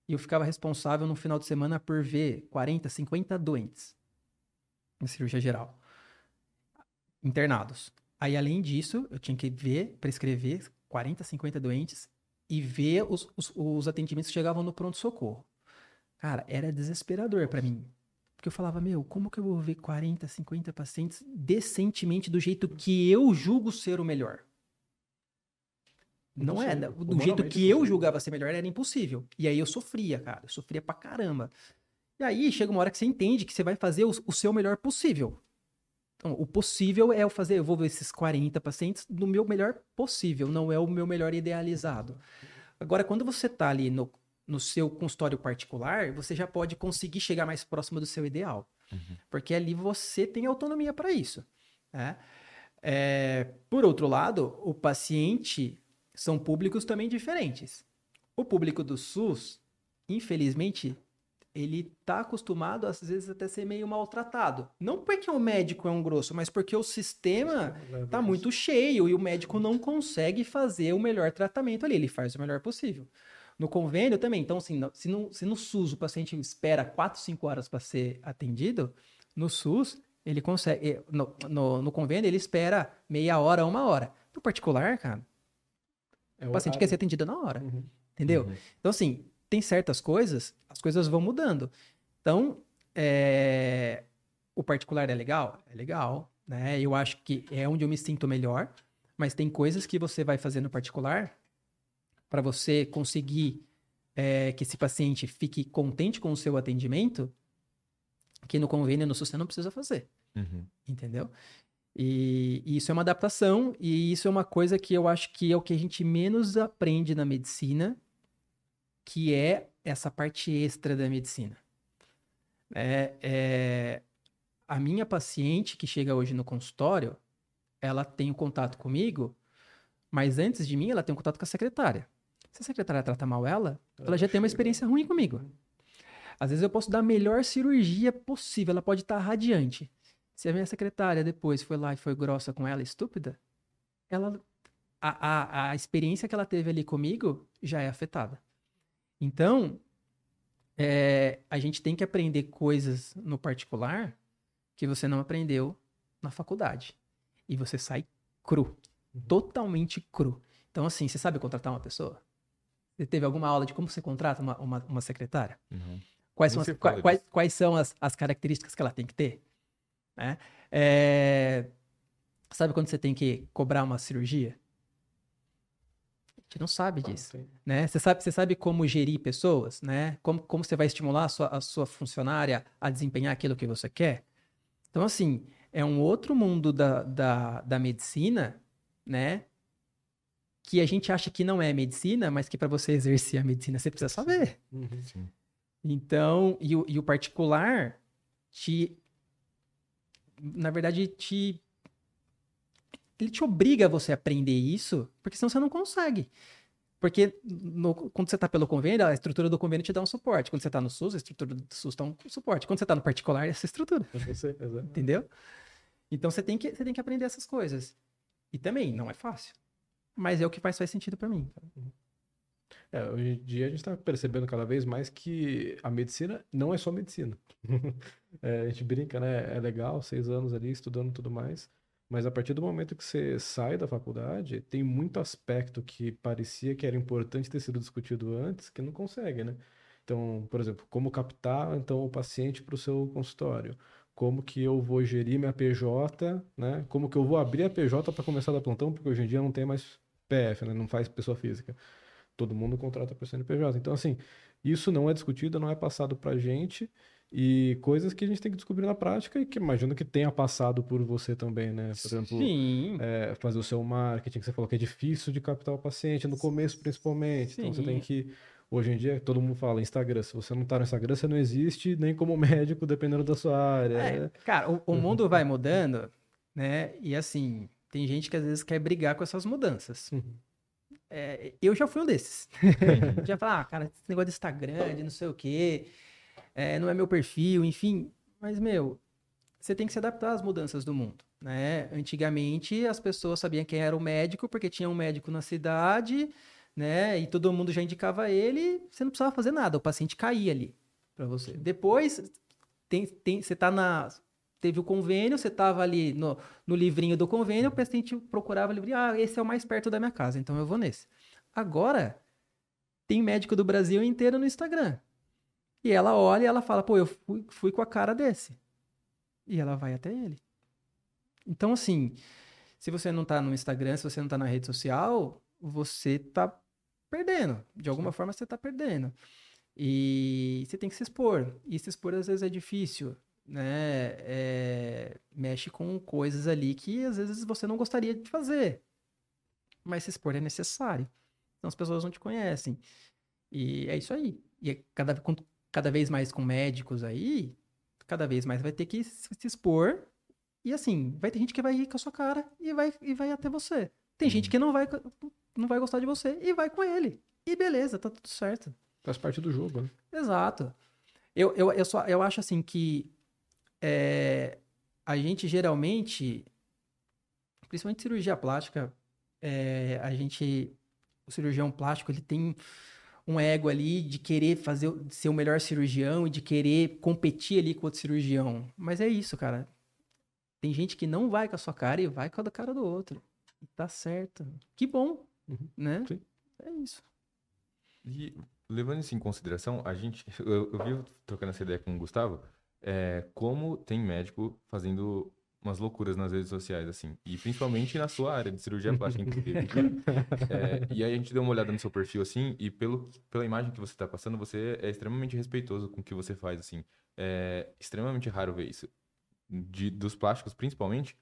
e eu ficava responsável no final de semana por ver 40, 50 doentes em cirurgia geral, internados. Aí, além disso, eu tinha que ver, prescrever 40, 50 doentes e ver os, os, os atendimentos que chegavam no pronto-socorro. Cara, era desesperador pra mim. Porque eu falava, meu, como que eu vou ver 40, 50 pacientes decentemente do jeito que eu julgo ser o melhor? Não é, do jeito Humanamente que eu impossível. julgava ser melhor era impossível. E aí eu sofria, cara, eu sofria pra caramba. E aí chega uma hora que você entende que você vai fazer o, o seu melhor possível. Então, o possível é eu fazer, eu vou ver esses 40 pacientes no meu melhor possível, não é o meu melhor idealizado. Agora, quando você tá ali no, no seu consultório particular, você já pode conseguir chegar mais próximo do seu ideal. Porque ali você tem autonomia para isso. né? É, por outro lado, o paciente são públicos também diferentes. O público do SUS, infelizmente, ele tá acostumado, às vezes, até ser meio maltratado. Não porque o médico é um grosso, mas porque o sistema tá muito cheio e o médico não consegue fazer o melhor tratamento ali. Ele faz o melhor possível. No convênio também. Então, assim, se no, se no SUS o paciente espera 4, 5 horas para ser atendido, no SUS ele consegue. eh, No, no, no convênio ele espera meia hora, uma hora. No particular, cara, É o paciente quer ser atendido na hora. Uhum. Entendeu? Uhum. Então, assim, tem certas coisas, as coisas vão mudando. Então, é, o particular é legal? É legal, né? Eu acho que é onde eu me sinto melhor, mas tem coisas que você vai fazer no particular para você conseguir é, que esse paciente fique contente com o seu atendimento, que no convênio no SUS você não precisa fazer Uhum. entendeu? E, e isso é uma adaptação, e isso é uma coisa que eu acho que é o que a gente menos aprende na medicina, que é essa parte extra da medicina. É, é, a minha paciente que chega hoje no consultório, ela tem o contato comigo, mas antes de mim ela tem um contato com a secretária. Se a secretária trata mal ela, ela já tem uma experiência ruim comigo. Às vezes eu posso dar a melhor cirurgia possível, ela pode estar radiante. Se a minha secretária depois foi lá e foi grossa com ela, estúpida, ela a, a, a experiência que ela teve ali comigo já é afetada. Então, é, a gente tem que aprender coisas no particular que você não aprendeu na faculdade. E você sai cru. Uhum. Totalmente cru. Então, assim, você sabe contratar uma pessoa? Você teve alguma aula de como você contrata uma, uma, uma secretária? Uhum. Quais são, as, quais, quais são as, as características que ela tem que ter? Né? É, Sabe quando você tem que cobrar uma cirurgia? A gente não sabe disso Tem- né? Você sabe, você sabe como gerir pessoas, né? Como, como você vai estimular a sua, a sua funcionária a desempenhar aquilo que você quer? Então, assim, é um outro mundo da, da, da medicina, né? Que a gente acha que não é medicina, mas que para você exercer a medicina você precisa saber. Uhum. Sim. Então, e o, e o particular te. Na verdade, te. Ele te obriga a você aprender isso, porque senão você não consegue. Porque no- quando você está pelo convênio, a estrutura do convênio te dá um suporte. Quando você está no SUS, a estrutura do SUS dá um suporte. Quando você está no particular, essa estrutura. Você. Entendeu? Então você tem que, você tem que aprender essas coisas. E também, não é fácil. Mas é o que mais faz sentido para mim. É, hoje em dia a gente está percebendo cada vez mais que a medicina não é só medicina. É, a gente brinca, né? É legal, seis anos ali estudando tudo mais, mas a partir do momento que você sai da faculdade, tem muito aspecto que parecia que era importante ter sido discutido antes que não consegue, né? Então, por exemplo, como captar então o paciente para o seu consultório? Como que eu vou gerir minha PJ, né? Como que eu vou abrir a PJ para começar a dar plantão, porque hoje em dia não tem mais PF, né? Não faz pessoa física todo mundo contrata por CNPJ. Então, assim, isso não é discutido, não é passado pra gente e coisas que a gente tem que descobrir na prática e que imagino que tenha passado por você também, né? Por exemplo, Sim. é, fazer o seu marketing, que você falou que é difícil de captar o paciente, no começo principalmente. Então, você tem Sim. que. Hoje em dia, todo mundo fala Instagram. Se você não tá no Instagram, você não existe nem como médico, dependendo da sua área. É, cara, o, o mundo vai mudando, né? E assim, tem gente que às vezes quer brigar com essas mudanças. Uhum. É, eu já fui um desses. já falar, ah, cara, esse negócio de Instagram, de não sei o quê, é, não é meu perfil, enfim. Mas, meu, você tem que se adaptar às mudanças do mundo, né? Antigamente, as pessoas sabiam quem era o médico, porque tinha um médico na cidade, né? E todo mundo já indicava ele, você não precisava fazer nada, o paciente caía ali para você. Depois, tem, tem, você tá na... Teve o convênio, você tava ali no, no livrinho do convênio, o paciente procurava o livrinho, ah, esse é o mais perto da minha casa, então eu vou nesse. Agora, tem médico do Brasil inteiro no Instagram. E ela olha e ela fala, pô, eu fui, fui com a cara desse. E ela vai até ele. Então, assim, se você não tá no Instagram, se você não tá na rede social, você tá perdendo. De alguma forma, você tá perdendo. E você tem que se expor. E se expor, às vezes, é difícil, né? É, mexe com coisas ali que, às vezes, você não gostaria de fazer. Mas se expor é necessário. Então, as pessoas não te conhecem. E é isso aí. E é cada, com- cada vez mais com médicos aí, cada vez mais vai ter que se expor. E assim, vai ter gente que vai rir com a sua cara e vai, e vai até você. Tem gente que não vai, não vai gostar de você e vai com ele. E beleza, tá tudo certo. Faz parte do jogo, né? Exato. Eu, eu, eu, só, eu acho assim que é, a gente geralmente, principalmente cirurgia plástica, é, a gente, o cirurgião plástico, ele tem um ego ali de querer fazer, ser o melhor cirurgião e de querer competir ali com outro cirurgião. Mas é isso, cara. Tem gente que não vai com a sua cara e vai com a da cara do outro. E tá certo. Que bom, Uhum. né? Sim. É isso. E levando isso em consideração, a gente, eu, eu vi trocando essa ideia com o Gustavo, é, como tem médico fazendo umas loucuras nas redes sociais, assim, e principalmente na sua área de cirurgia plástica, inclusive. É, e aí a gente deu uma olhada no seu perfil, assim, e pelo, pela imagem que você está passando, você é extremamente respeitoso com o que você faz, assim. É extremamente raro ver isso. De, dos plásticos, principalmente,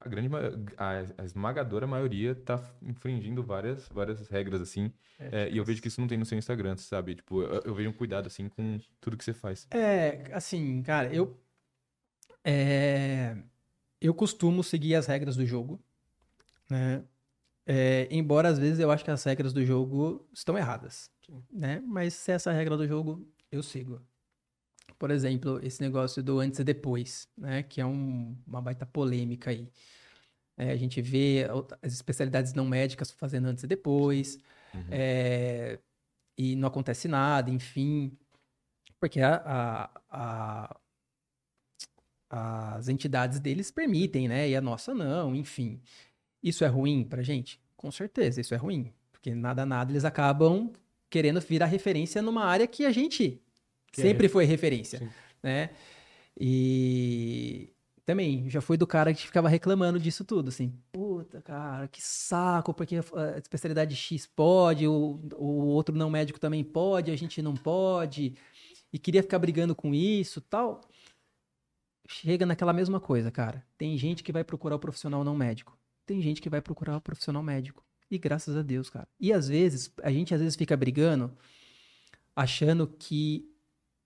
a grande, a, a esmagadora maioria tá infringindo várias, várias regras, assim, é, e eu vejo que isso não tem no seu Instagram, sabe? Tipo, eu, eu vejo um cuidado, assim, com tudo que você faz. É, assim, cara, eu. É, eu costumo seguir as regras do jogo, né? É, embora às vezes eu acho que as regras do jogo estão erradas, né? Mas se essa é a regra do jogo, eu sigo. Por exemplo, esse negócio do antes e depois, né? Que é um- uma baita polêmica aí. É, a gente vê as especialidades não médicas fazendo antes e depois, Uhum. é, e não acontece nada, enfim. Porque a- a- a- as entidades deles permitem, né? E a nossa não, enfim. Isso é ruim pra gente? Com certeza, isso é ruim. Porque nada, nada, eles acabam querendo virar referência numa área que a gente Que é sempre foi referência, Sim. né? E também, já fui do cara que ficava reclamando disso tudo, assim. Puta, cara, que saco, porque a especialidade X pode, o, o outro não médico também pode, a gente não pode. E queria ficar brigando com isso tal. Chega naquela mesma coisa, cara. Tem gente que vai procurar o profissional não médico. Tem gente que vai procurar o profissional médico. E graças a Deus, cara. E às vezes, a gente às vezes fica brigando achando que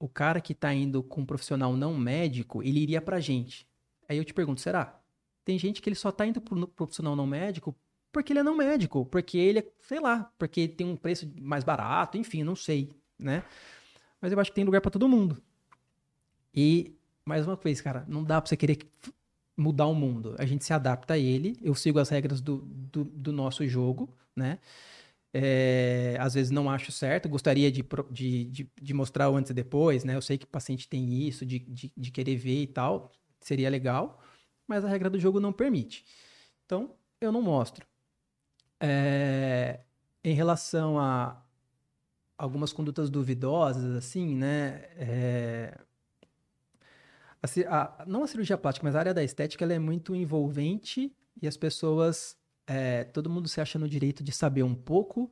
o cara que tá indo com um profissional não médico, ele iria pra gente. Aí eu te pergunto, será? Tem gente que ele só tá indo pro profissional não médico porque ele é não médico, porque ele é, sei lá, porque tem um preço mais barato, enfim, não sei, né? Mas eu acho que tem lugar pra todo mundo. E, mais uma vez, cara, não dá pra você querer mudar o mundo. A gente se adapta a ele, eu sigo as regras do, do, do nosso jogo, né? É, às vezes não acho certo, gostaria de, de, de, de mostrar o antes e depois, né? Eu sei que o paciente tem isso, de, de, de querer ver e tal, seria legal, mas a regra do jogo não permite. Então, eu não mostro. É, em relação a algumas condutas duvidosas, assim, né? É, a a- não a cirurgia plástica, mas a área da estética, ela é muito envolvente e as pessoas, é, todo mundo se acha no direito de saber um pouco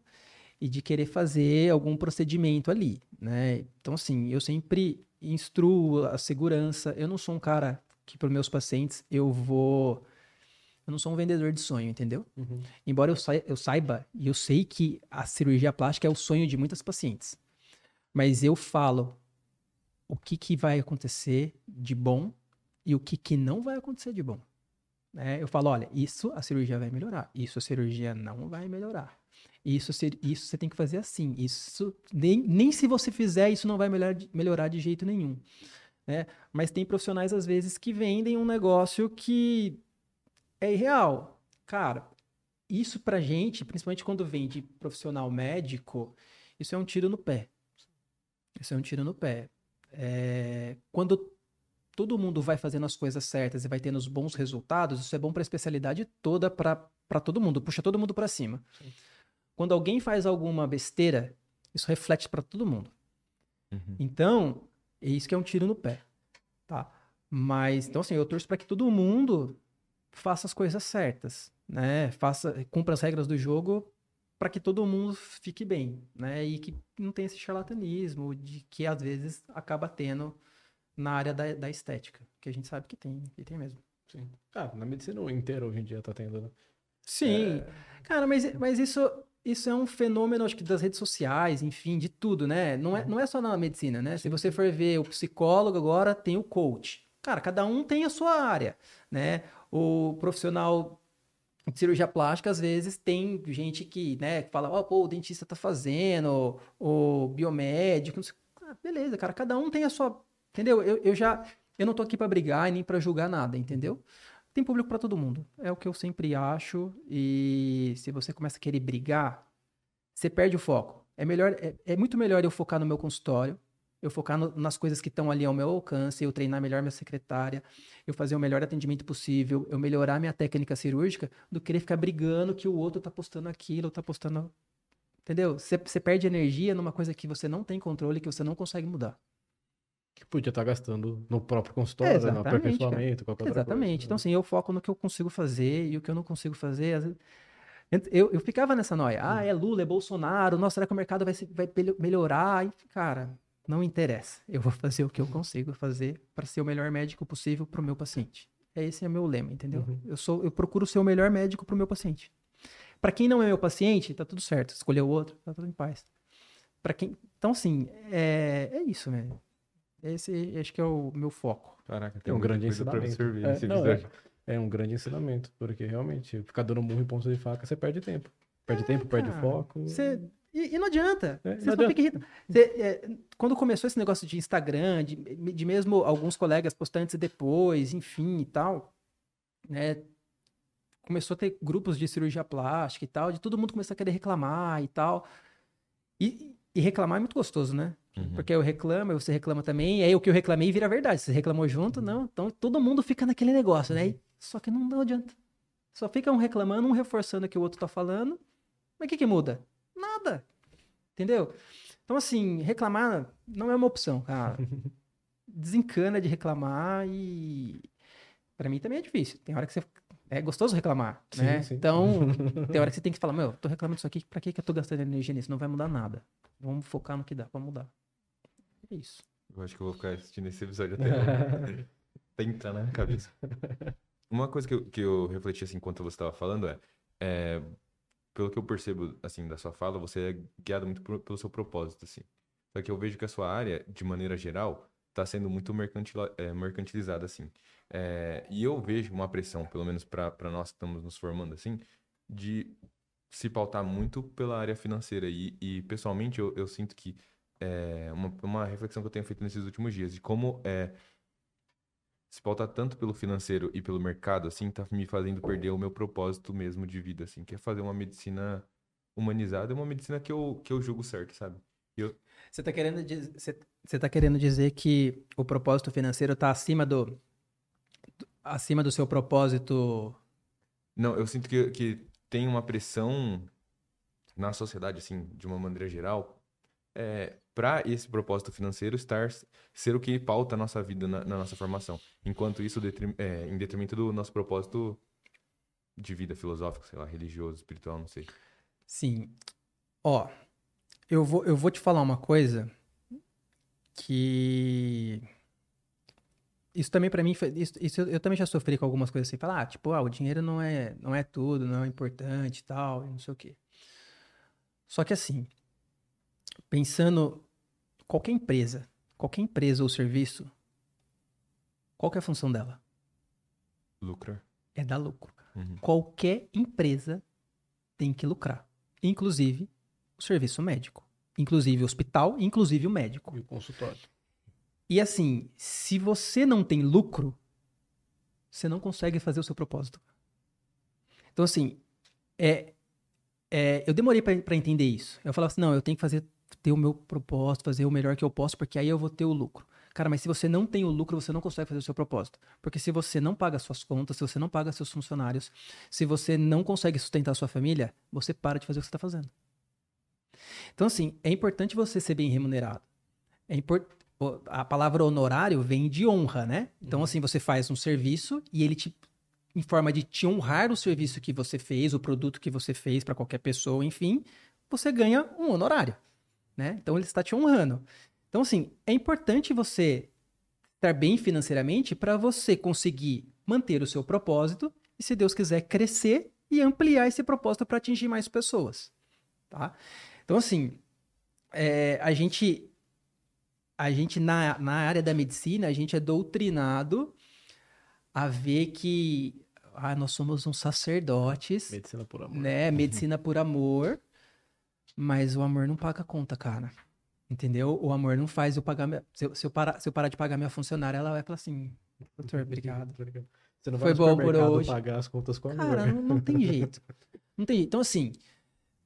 e de querer fazer algum procedimento ali, né? Então, assim, eu sempre instruo a segurança. Eu não sou um cara que, para meus pacientes, eu vou. Eu não sou um vendedor de sonho, entendeu? Uhum. Embora eu, sai- eu saiba e eu sei que a cirurgia plástica é o sonho de muitas pacientes. Mas eu falo o que, que vai acontecer de bom e o que, que não vai acontecer de bom. Né? Eu falo, olha, isso a cirurgia vai melhorar, isso a cirurgia não vai melhorar. Isso, isso você tem que fazer assim. Isso nem, nem se você fizer, isso não vai melhorar, de- melhorar de jeito nenhum. né? Mas tem profissionais, às vezes, que vendem um negócio que é irreal. Cara, isso pra gente, principalmente quando vem de profissional médico, isso é um tiro no pé. Isso é um tiro no pé. É, quando todo mundo vai fazendo as coisas certas e vai tendo os bons resultados, isso é bom para a especialidade toda, para todo mundo, puxa todo mundo para cima. Quando alguém faz alguma besteira, isso reflete para todo mundo. Uhum. Então, é isso que é um tiro no pé, tá? Mas, então assim, eu torço para que todo mundo faça as coisas certas, né? Faça, cumpra as regras do jogo para que todo mundo fique bem, né? E que não tenha esse charlatanismo de que às vezes acaba tendo na área da, da estética, que a gente sabe que tem, que tem mesmo. Sim. Ah, na medicina inteira hoje em dia tá tendo, né? Sim. Cara, mas, mas isso, isso é um fenômeno, acho que das redes sociais, enfim, de tudo, né? Não é, não é só na medicina, né? Se você for ver o psicólogo agora, tem o coach. Cara, cada um tem a sua área, né? O profissional de cirurgia plástica, às vezes, tem gente que, né, que fala, ó, pô, o dentista tá fazendo, o biomédico, não sei. Ah, beleza, cara, cada um tem a sua. Entendeu? Eu, eu já. Eu não tô aqui pra brigar e nem pra julgar nada, entendeu? Tem público pra todo mundo. É o que eu sempre acho. E se você começa a querer brigar, você perde o foco. É melhor, é, é muito melhor eu focar no meu consultório, eu focar no- nas coisas que estão ali ao meu alcance, eu treinar melhor minha secretária, eu fazer o melhor atendimento possível, eu melhorar minha técnica cirúrgica, do que querer ficar brigando que o outro tá postando aquilo, tá postando. Entendeu? Você perde energia numa coisa que você não tem controle, que você não consegue mudar. Que podia estar gastando no próprio consultório, no Exatamente, aperfeiçoamento, qualquer outra Exatamente. coisa. Então, assim, eu foco no que eu consigo fazer e o que eu não consigo fazer. às vezes- Eu, eu ficava nessa noia. Ah, é Lula, é Bolsonaro. Nossa, será que o mercado vai, se- vai melhorar? E, cara, não interessa. Eu vou fazer o que eu consigo fazer para ser o melhor médico possível para o meu paciente. Esse é o meu lema, entendeu? Uhum. Eu, sou, eu procuro ser o melhor médico para o meu paciente. Para quem não é meu paciente, tá tudo certo. Escolher o outro, tá tudo em paz. Para quem... Então, assim, é, é isso, velho. Esse acho que é o meu foco. Caraca, Tem um muita grande ensinamento. absorver É, não, episódio. É um grande ensinamento, porque realmente, ficar dando murro em ponta de faca, você perde tempo. Perde tempo, perde É, cara, foco. Você- E, e não adianta. É, Você não. Você, é, quando começou esse negócio de Instagram, de, de mesmo alguns colegas postando antes e depois, enfim e tal, né? Começou a ter grupos de cirurgia plástica e tal, de todo mundo começou a querer reclamar e tal. E, e reclamar é muito gostoso, né? Uhum. Porque eu reclamo, você reclama também, e aí o que eu reclamei vira verdade. Você reclamou junto, não. Então todo mundo fica naquele negócio, né? E- Só que não, não adianta. Só fica um reclamando, um reforçando o que o outro tá falando. Mas o que, que muda? Nada. Entendeu? Então, assim, reclamar não é uma opção, cara. Desencana de reclamar e. Pra mim também é difícil. Tem hora que você. É gostoso reclamar, Sim, né? sim. Então, tem hora que você tem que falar, meu, tô reclamando disso aqui, pra que que eu tô gastando energia nisso? Não vai mudar nada. Vamos focar no que dá pra mudar. É isso. Eu acho que eu vou ficar assistindo esse episódio até. Tenta, né? Cabeça. Uma coisa que eu, que eu refleti assim enquanto você estava falando é, é, pelo que eu percebo assim da sua fala, você é guiado muito pelo seu propósito assim. Só que eu vejo que a sua área, de maneira geral, está sendo muito mercantila- é, mercantilizada assim. É, e eu vejo uma pressão, pelo menos para nós que estamos nos formando assim, de se pautar muito pela área financeira. E, e pessoalmente eu, eu sinto que é uma, uma reflexão que eu tenho feito nesses últimos dias de como é se pautar tanto pelo financeiro e pelo mercado assim tá me fazendo perder o meu propósito mesmo de vida assim que é fazer uma medicina humanizada uma medicina que eu que eu julgo certo sabe? Você tá querendo, diz- você, tá querendo dizer que o propósito financeiro tá acima do, do- acima do seu propósito? Não eu sinto que, que tem uma pressão na sociedade assim de uma maneira geral é, para esse propósito financeiro estar ser o que pauta a nossa vida na, na nossa formação enquanto isso detrim- é, em detrimento do nosso propósito de vida filosófico sei lá religioso espiritual não sei Sim. Ó, eu vou, eu vou te falar uma coisa que. Isso também pra mim, isso, isso eu, eu também já sofri com algumas coisas assim, falar, ah, tipo, ah, o dinheiro não é, não é tudo, não é importante tal, não sei o quê. Só que assim, pensando, qualquer empresa, qualquer empresa ou serviço, qual que é a função dela? lucrar É dar lucro. Uhum. qualquer empresa tem que lucrar. Inclusive o serviço médico. Inclusive o hospital, inclusive o médico. E o consultório. E assim, se você não tem lucro, você não consegue fazer o seu propósito. Então, assim, é, é, eu demorei pra pra entender isso. Eu falava assim, não, eu tenho que fazer, ter o meu propósito, fazer o melhor que eu posso, porque aí eu vou ter o lucro. Cara, mas se você não tem o lucro, você não consegue fazer o seu propósito. Porque se você não paga suas contas, se você não paga seus funcionários, se você não consegue sustentar sua família, você para de fazer o que você está fazendo. Então, assim, é importante você ser bem remunerado. É impor- o- A palavra honorário vem de honra, né? Então, assim, você faz um serviço e ele te, em forma de te honrar o serviço que você fez, o produto que você fez para qualquer pessoa, enfim, você ganha um honorário, né? Então, ele está te honrando. Então, assim, é importante você estar bem financeiramente para você conseguir manter o seu propósito e, se Deus quiser, crescer e ampliar esse propósito para atingir mais pessoas, tá? Então, assim, é, a gente, a gente na, na área da medicina, a gente é doutrinado a ver que ah, nós somos uns sacerdotes, Medicina por amor. né? Medicina por amor, mas o amor não paga a conta, cara. Entendeu? O amor não faz eu pagar. Minha... Se, eu, se, eu parar, se eu parar de pagar minha funcionária, ela vai falar assim: Doutor, obrigado. Você não Foi vai no bom por hoje. pagar as contas com amor. Cara, não, não tem jeito. Não tem jeito. Então, assim,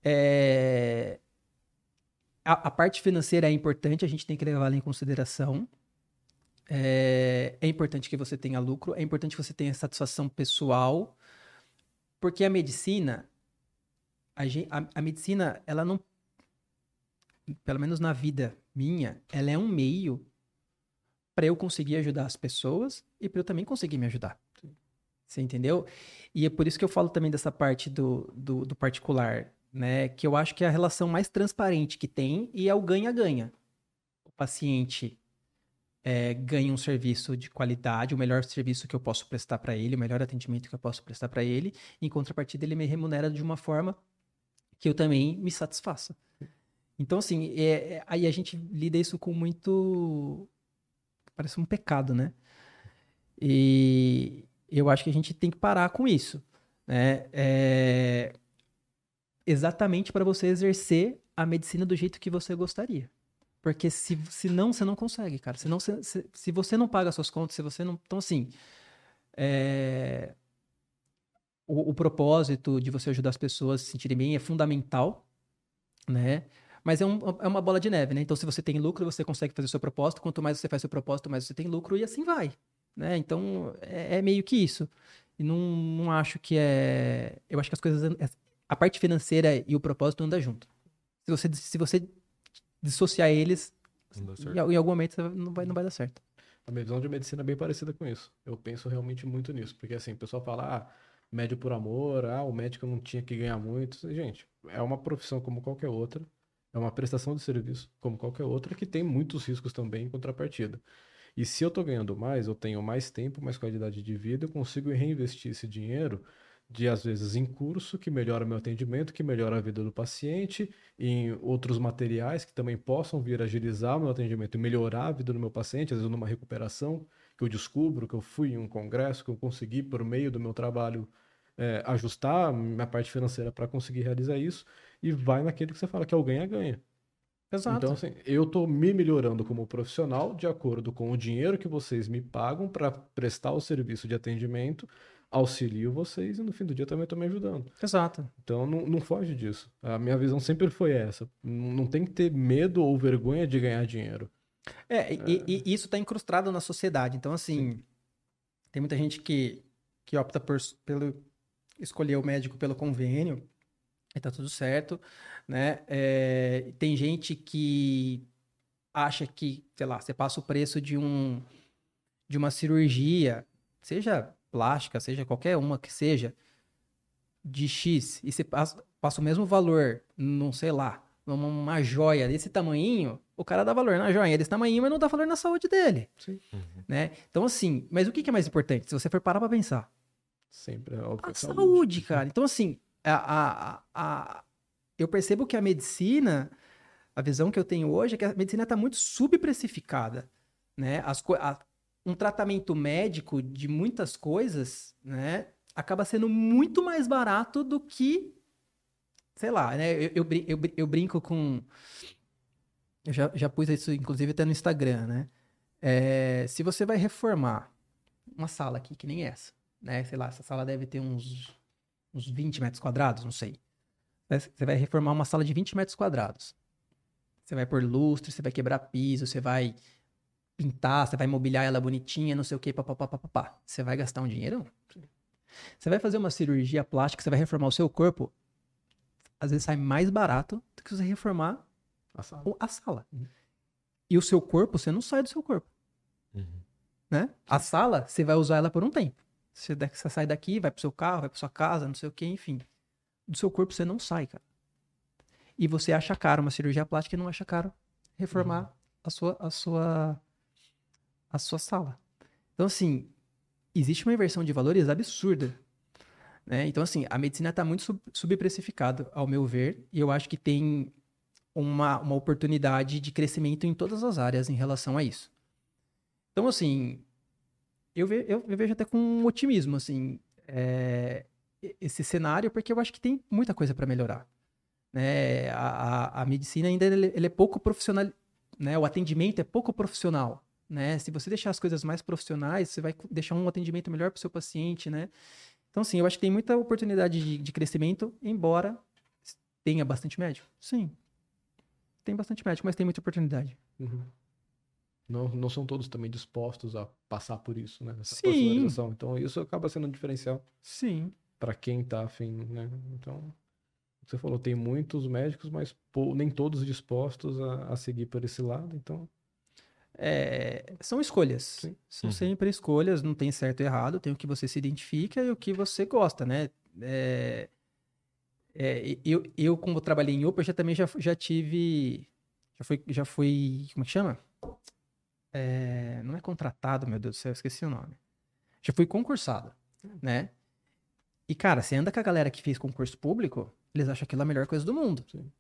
é, a, a parte financeira é importante, a gente tem que levar ela em consideração. É, é importante que você tenha lucro, é importante que você tenha satisfação pessoal, porque a medicina, a, a- a medicina, ela não, pelo menos na vida minha, ela é um meio para eu conseguir ajudar as pessoas e para eu também conseguir me ajudar. Você entendeu? E é por isso que eu falo também dessa parte do, do, do particular, né? Que eu acho que é a relação mais transparente que tem e é o ganha-ganha. O paciente é, ganha um serviço de qualidade, o melhor serviço que eu posso prestar para ele, o melhor atendimento que eu posso prestar para ele, em contrapartida ele me remunera de uma forma que eu também me satisfaça. Então, assim, é- é- aí a gente lida isso com muito. Parece um pecado, né? E, eu acho que a gente tem que parar com isso, né? É... Exatamente para você exercer a medicina do jeito que você gostaria. Porque se, se não, você não consegue, cara. Se, não, se, se, você não paga suas contas, se você não. Então, assim. É... O, o, propósito de você ajudar as pessoas a se sentirem bem é fundamental, né? Mas é, um, é uma bola de neve, né? Então, se você tem lucro, você consegue fazer seu propósito. Quanto mais você faz seu propósito, mais você tem lucro e assim vai, né? Então, é, é meio que isso. E não, não acho que é... Eu acho que as coisas... A parte financeira e o propósito andam junto. Se você, se você dissociar eles, em, em algum momento não vai, não vai dar certo. A minha visão de medicina é bem parecida com isso. Eu penso realmente muito nisso. Porque assim, o pessoal fala, ah, médio por amor, ah, o médico não tinha que ganhar muito. Gente, é uma profissão como qualquer outra. É uma prestação de serviço como qualquer outra que tem muitos riscos também em contrapartida. E se eu estou ganhando mais, eu tenho mais tempo, mais qualidade de vida, eu consigo reinvestir esse dinheiro de às vezes em curso que melhora meu atendimento, que melhora a vida do paciente, em outros materiais que também possam vir agilizar o meu atendimento e melhorar a vida do meu paciente, às vezes numa recuperação que eu descubro que eu fui em um congresso, que eu consegui por meio do meu trabalho é, ajustar minha parte financeira para conseguir realizar isso e vai naquele que você fala que é o ganha-ganha. Exato. Então, assim, eu estou me melhorando como profissional de acordo com o dinheiro que vocês me pagam para prestar o serviço de atendimento auxilio vocês e no fim do dia também estou me ajudando. Exato. Então não, não foge disso. A minha visão sempre foi essa. Não tem que ter medo ou vergonha de ganhar dinheiro. É, é... E, e, isso está incrustado na sociedade. Então, assim, Sim. tem muita gente que, que opta por pelo, escolher o médico pelo convênio e tá tudo certo, né? É, tem gente que acha que, sei lá, você passa o preço de um de uma cirurgia, seja plástica, seja qualquer uma que seja, de X, e você passa, passa o mesmo valor, não sei lá, numa joia desse tamanho, o cara dá valor na joia desse tamanho, mas não dá valor na saúde dele. Sim. Uhum. Né? Então, assim, mas o que é mais importante? Se você for parar pra pensar. Sempre é óbvio. A saúde, saúde cara. Então, assim, a, a, a, eu percebo que a medicina, a visão que eu tenho hoje é que a medicina está muito subprecificada. Né? As, a, um tratamento médico de muitas coisas, né, acaba sendo muito mais barato do que, sei lá, né, eu, eu, eu, eu brinco com, eu já, já pus isso inclusive até no Instagram, né, é, se você vai reformar uma sala aqui, que nem essa, né, sei lá, essa sala deve ter uns, uns 20 metros quadrados, não sei, você vai reformar uma sala de 20 metros quadrados, você vai pôr lustre, você vai quebrar piso, você vai pintar, você vai mobiliar ela bonitinha, não sei o que, papapá. Você vai gastar um dinheiro? Você vai fazer uma cirurgia plástica, você vai reformar o seu corpo, às vezes sai mais barato do que você reformar a sala. A sala. Uhum. E o seu corpo, você não sai do seu corpo. Uhum. Né? A sala, você vai usar ela por um tempo. Você, você sai daqui, vai pro seu carro, vai pra sua casa, não sei o que, enfim. Do seu corpo você não sai, cara. E você acha caro uma cirurgia plástica e não acha caro reformar uhum. a sua, a sua a sua sala. Então, assim, existe uma inversão de valores absurda. Né? Então, assim, a medicina está muito sub subprecificada, ao meu ver, e eu acho que tem uma, uma oportunidade de crescimento em todas as áreas em relação a isso. Então, assim, eu, ve eu, eu vejo até com otimismo, assim, é, esse cenário, porque eu acho que tem muita coisa para melhorar. Né? A, a, a, medicina ainda ele, ele é pouco profissional, né? o atendimento é pouco profissional né? Se você deixar as coisas mais profissionais, você vai deixar um atendimento melhor para o seu paciente, né? Então, sim, eu acho que tem muita oportunidade de, de crescimento, embora tenha bastante médico. Sim. Tem bastante médico, mas tem muita oportunidade. Uhum. Não, não são todos também dispostos a passar por isso, né? Essa Sim. Então, isso acaba sendo um diferencial. Sim. Para quem tá afim, né? Então, você falou, tem muitos médicos, mas pô, nem todos dispostos a, a seguir por esse lado, então é, são escolhas. Sim. São uhum. sempre escolhas, não tem certo e errado, tem o que você se identifica e o que você gosta, né? É, é, eu, eu, como trabalhei em Upper, já também já, já tive. Já fui, já fui. Como é que chama? É, não é contratado, meu Deus do céu, eu esqueci o nome. Já fui concursado, né? E, cara, você anda com a galera que fez concurso público, eles acham aquilo a melhor coisa do mundo. Sim.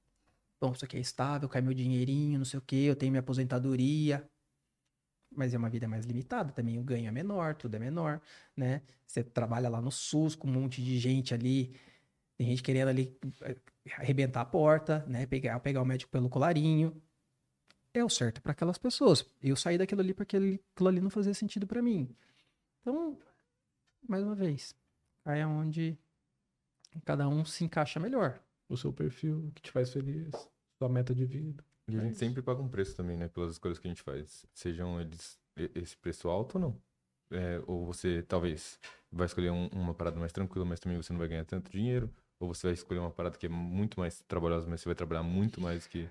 Bom, isso aqui é estável, cai meu dinheirinho, não sei o quê, eu tenho minha aposentadoria. mas é uma vida mais limitada, também o ganho é menor, tudo é menor, né? Você trabalha lá no SUS com um monte de gente ali, tem gente querendo ali eh, arrebentar a porta, né? Pegar, pegar o médico pelo colarinho. É o certo para aquelas pessoas. Eu saí daquilo ali porque aquilo ali não fazia sentido para mim. Então, mais uma vez, aí é onde cada um se encaixa melhor. O seu perfil, o que te faz feliz, sua meta de vida. E a É gente isso. sempre paga um preço também, né? Pelas escolhas que a gente faz. Sejam eles esse preço alto ou não. É, ou você, talvez, vai escolher um- uma parada mais tranquila, mas também você não vai ganhar tanto dinheiro. Ou você vai escolher uma parada que é muito mais trabalhosa, mas você vai trabalhar muito mais que...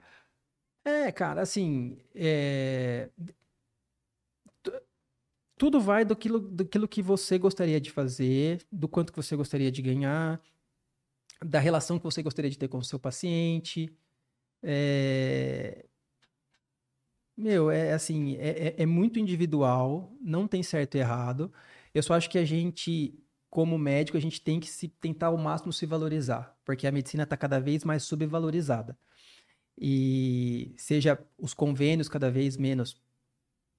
É, cara, assim, é... tu- tudo vai do quilo, do quilo que você gostaria de fazer, do quanto que você gostaria de ganhar, da relação que você gostaria de ter com o seu paciente. É... Meu, é assim, é, é- é muito individual, não tem certo e errado. Eu só acho que a gente, como médico, a gente tem que se tentar ao máximo se valorizar, porque a medicina está cada vez mais subvalorizada e seja os convênios cada vez menos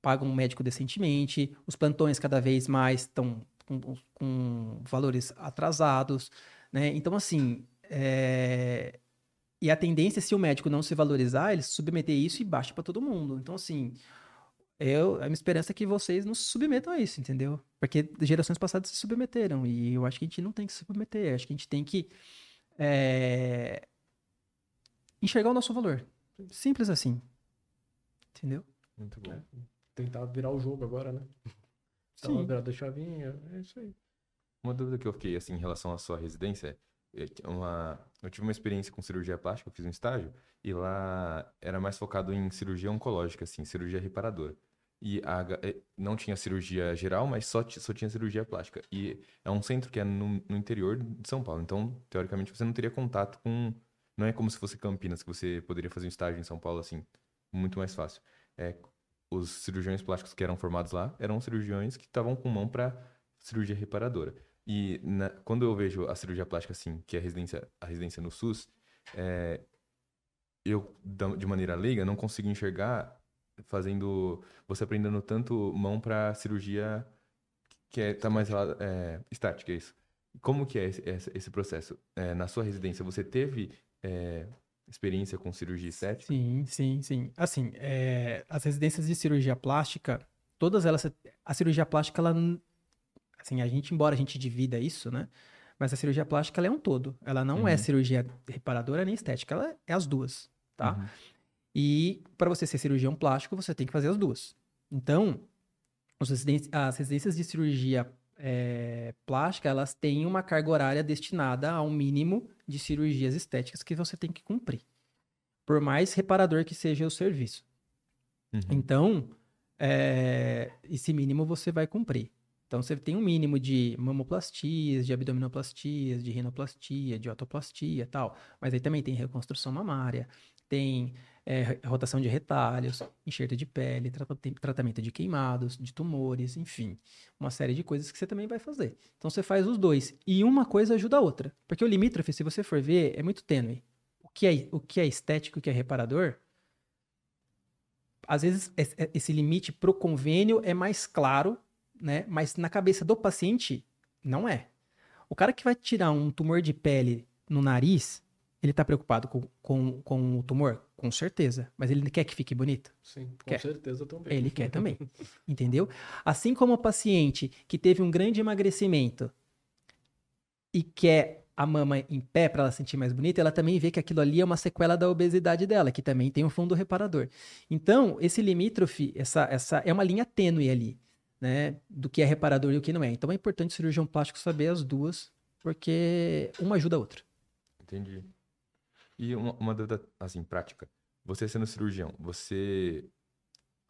pagam um médico decentemente, os plantões cada vez mais estão com, com valores atrasados, né? Então, assim, é, e a tendência, se o médico não se valorizar, ele submeter isso e baixa para todo mundo. Então, assim, eu, a minha esperança é que vocês não se submetam a isso, entendeu? Porque gerações passadas se submeteram e eu acho que a gente não tem que se submeter, acho que a gente tem que é, enxergar o nosso valor. Simples assim. Entendeu? Muito bom. É. Tentar virar o jogo agora, né? Sim. virada de chavinha, é isso aí. Uma dúvida que eu fiquei, assim, em relação à sua residência, é uma... eu tive uma experiência com cirurgia plástica, eu fiz um estágio, e lá era mais focado em cirurgia oncológica, assim, cirurgia reparadora. E a eh, não tinha cirurgia geral, mas só, só tinha cirurgia plástica. E é um centro que é no, no interior de São Paulo, então, teoricamente, você não teria contato com... Não é como se fosse Campinas, que você poderia fazer um estágio em São Paulo, assim, muito mais fácil. É, os cirurgiões plásticos que eram formados lá eram cirurgiões que estavam com mão para cirurgia reparadora. E na- quando eu vejo a cirurgia plástica assim, que é a residência, a residência no SUS, é, eu, de maneira leiga, não consigo enxergar fazendo, você aprendendo tanto mão para cirurgia que é, tá mais lá, é, estática, é isso. Como que é esse, esse, processo? É, na sua residência, você teve é, experiência com cirurgia estética? Sim, sim, sim. Assim, é, as residências de cirurgia plástica, todas elas, a cirurgia plástica, ela, assim, a gente, embora a gente divida isso, né? Mas a cirurgia plástica, ela é um todo. Ela não é Uhum. cirurgia reparadora nem estética, ela é as duas, tá? Uhum. E para você ser cirurgião plástico, você tem que fazer as duas. Então, as residências de cirurgia é, plástica, elas têm uma carga horária destinada a um mínimo de cirurgias estéticas que você tem que cumprir. Por mais reparador que seja o serviço. Uhum. Então, é, esse mínimo você vai cumprir. Então, você tem um mínimo de mamoplastias, de abdominoplastias, de rinoplastia, de otoplastia e tal. Mas aí também tem reconstrução mamária, tem é, rotação de retalhos, enxerto de pele, tem tratamento de queimados, de tumores, enfim. Uma série de coisas que você também vai fazer. Então, você faz os dois. E uma coisa ajuda a outra. Porque o limítrofe, se você for ver, é muito tênue. O que é, o que é estético, o que é reparador, às vezes es- é- esse limite pro convênio é mais claro, né? Mas na cabeça do paciente, não é. O cara que vai tirar um tumor de pele no nariz, ele tá preocupado com, com, com o tumor? Com certeza. Mas ele quer que fique bonito? Sim, com Quer. certeza também. Ele quer também. Entendeu? Assim como o paciente que teve um grande emagrecimento e quer a mama em pé para ela se sentir mais bonita, ela também vê que aquilo ali é uma sequela da obesidade dela, que também tem um fundo reparador. Então, esse limítrofe, essa, essa é uma linha tênue ali, né? Do que é reparador e o que não é. Então é importante o cirurgião plástico saber as duas, porque uma ajuda a outra. Entendi. E uma, uma dúvida, assim, prática. Você sendo cirurgião, você...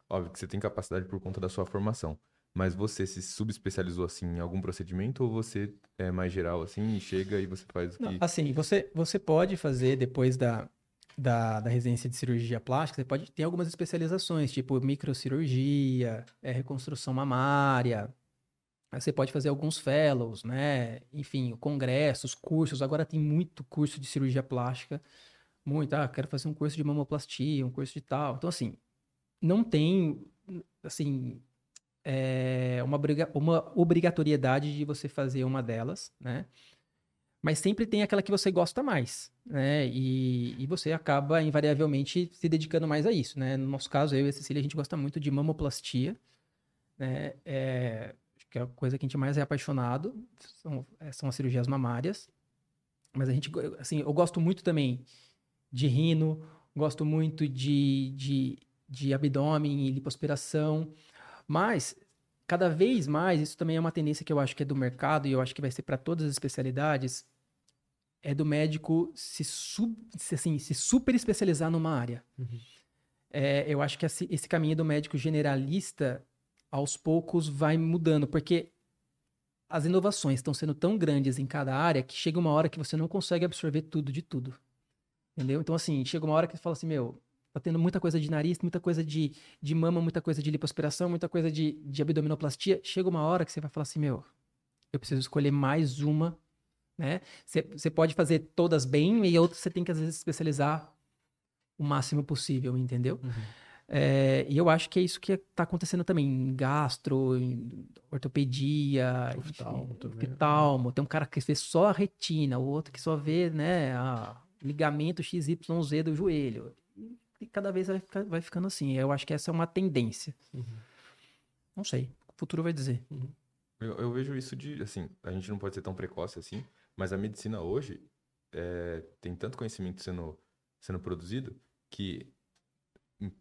Óbvio que você tem capacidade por conta da sua formação, mas você se subespecializou, assim, em algum procedimento ou você é mais geral, assim, e chega e você faz o Não, que... assim, você, você pode fazer depois da, da, da residência de cirurgia plástica, você pode ter algumas especializações, tipo microcirurgia, é, reconstrução mamária. Você pode fazer alguns fellows, né? Enfim, congressos, cursos. Agora tem muito curso de cirurgia plástica. Muito. Ah, quero fazer um curso de mamoplastia, um curso de tal. Então, assim, não tem assim, é uma, uma obrigatoriedade de você fazer uma delas, né? Mas sempre tem aquela que você gosta mais, né? E, e você acaba invariavelmente se dedicando mais a isso, né? No nosso caso, eu e a Cecília, a gente gosta muito de mamoplastia, né? É, que é a coisa que a gente mais é apaixonado, são, é, são as cirurgias mamárias. Mas a gente, assim, eu gosto muito também de rino, gosto muito de, de, de abdômen e lipoaspiração. Mas, cada vez mais, isso também é uma tendência que eu acho que é do mercado e eu acho que vai ser para todas as especialidades, é do médico se, sub, se, assim, se super especializar numa área. Uhum. É, eu acho que esse, esse caminho do médico generalista, aos poucos, vai mudando, porque as inovações estão sendo tão grandes em cada área que chega uma hora que você não consegue absorver tudo de tudo. Entendeu? Então, assim, chega uma hora que você fala assim, meu, tá tendo muita coisa de nariz, muita coisa de, de mama, muita coisa de lipoaspiração, muita coisa de, de abdominoplastia. Chega uma hora que você vai falar assim, meu, eu preciso escolher mais uma né? Você pode fazer todas bem e outras você tem que, às vezes, especializar o máximo possível, entendeu? Uhum. É, e eu acho que é isso que está acontecendo também em gastro, em ortopedia, oftalmo, oftalmo. Tem um cara que vê só a retina, o outro que só vê, né, a ligamento XYZ do joelho. E cada vez vai, ficar, vai ficando assim. Eu acho que essa é uma tendência. Uhum. Não sei. O futuro vai dizer. Uhum. Eu, eu, vejo isso de, assim, a gente não pode ser tão precoce assim, mas a medicina hoje é, tem tanto conhecimento sendo, sendo produzido que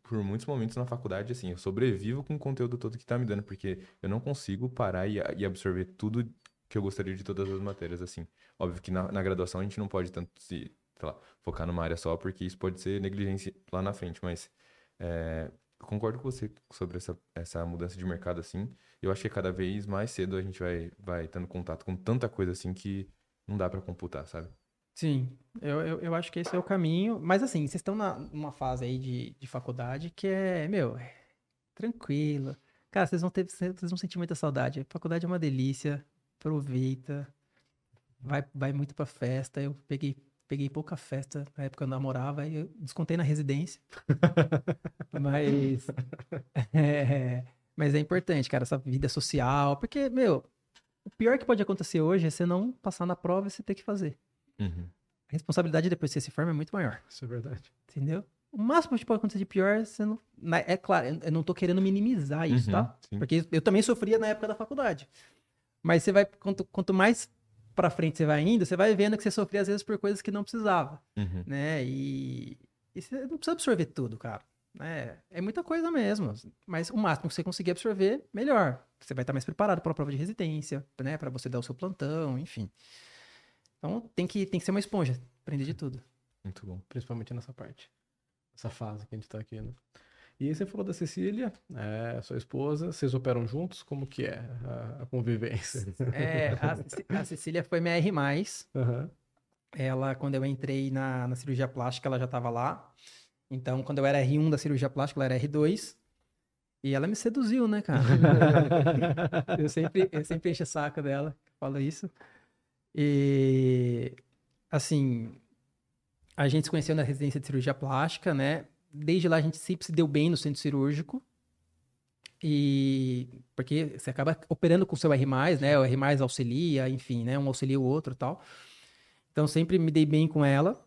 por muitos momentos na faculdade, assim, eu sobrevivo com o conteúdo todo que tá me dando, porque eu não consigo parar e, e absorver tudo que eu gostaria de todas as matérias, assim. Óbvio que na, na graduação a gente não pode tanto se, lá, focar numa área só, porque isso pode ser negligência lá na frente, mas é, eu concordo com você sobre essa, essa mudança de mercado, assim. Eu acho que cada vez mais cedo a gente vai, vai tendo contato com tanta coisa, assim, que não dá para computar, sabe? Sim, eu, eu, eu, acho que esse é o caminho. Mas assim, vocês estão numa fase aí de, de faculdade que é, meu, é tranquilo. Cara, vocês vão ter, vocês vão sentir muita saudade. A faculdade é uma delícia, aproveita, vai, vai muito pra festa. Eu peguei, peguei pouca festa na época que eu namorava e eu descontei na residência. mas, é, mas é importante, cara, essa vida social, porque, meu, o pior que pode acontecer hoje é você não passar na prova e você ter que fazer. Uhum. A responsabilidade depois que você se forma é muito maior. Isso é verdade. Entendeu? O máximo que pode acontecer de pior, você não. É claro, eu não tô querendo minimizar isso, uhum, tá? Sim. Porque eu também sofria na época da faculdade. Mas você vai. Quanto, quanto mais pra frente você vai indo, você vai vendo que você sofria às vezes por coisas que não precisava. Uhum. Né? E, e você não precisa absorver tudo, cara. É, é muita coisa mesmo. Mas o máximo que você conseguir absorver, melhor. Você vai estar mais preparado para a prova de residência, né? Para você dar o seu plantão, enfim. Então tem que, tem que ser uma esponja, aprender de tudo. Muito bom, principalmente nessa parte. Essa fase que a gente está aqui, né? E você falou da Cecília, é, sua esposa, vocês operam juntos? Como que é a, a convivência? É, a, a, Cecília foi minha R+. Uhum. Ela, quando eu entrei na, na cirurgia plástica, ela já estava lá. Então, quando eu era R1 da cirurgia plástica, ela era R2. E ela me seduziu, né, cara? eu, sempre, eu sempre encho o saco dela, falo isso. E, assim, a gente se conheceu na residência de cirurgia plástica, né? Desde lá a gente sempre se deu bem no centro cirúrgico. E porque você acaba operando com o seu R+, né? O R+, auxilia, enfim, né? Um auxilia o outro tal. Então sempre me dei bem com ela.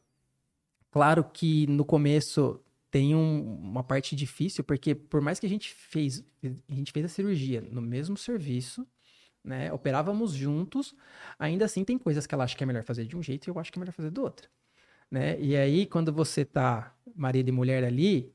Claro que no começo tem um, uma parte difícil, porque por mais que a gente fez, a gente fez a cirurgia no mesmo serviço, né? Operávamos juntos, ainda assim tem coisas que ela acha que é melhor fazer de um jeito e eu acho que é melhor fazer do outro, né? E aí quando você tá marido e mulher ali,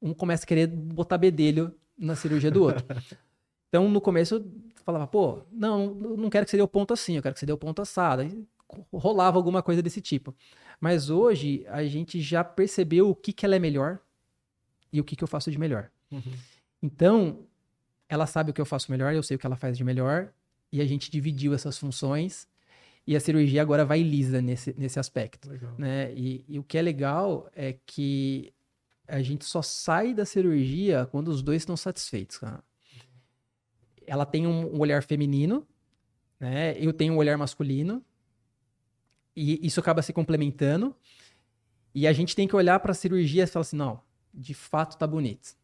um começa a querer botar bedelho na cirurgia do outro. Então no começo falava, pô, não, não quero que você dê o ponto assim, eu quero que você dê o ponto assado. Aí rolava alguma coisa desse tipo. Mas hoje a gente já percebeu o que, que ela é melhor e o que, que eu faço de melhor. Uhum. Então, ela sabe o que eu faço melhor, eu sei o que ela faz de melhor, e a gente dividiu essas funções. E a cirurgia agora vai lisa nesse, nesse aspecto. Né? E, e o que é legal é que a gente só sai da cirurgia quando os dois estão satisfeitos. Cara. Ela tem um, um olhar feminino, né? Eu tenho um olhar masculino. E isso acaba se complementando. E a gente tem que olhar para a cirurgia e falar assim: não, de fato tá bonito.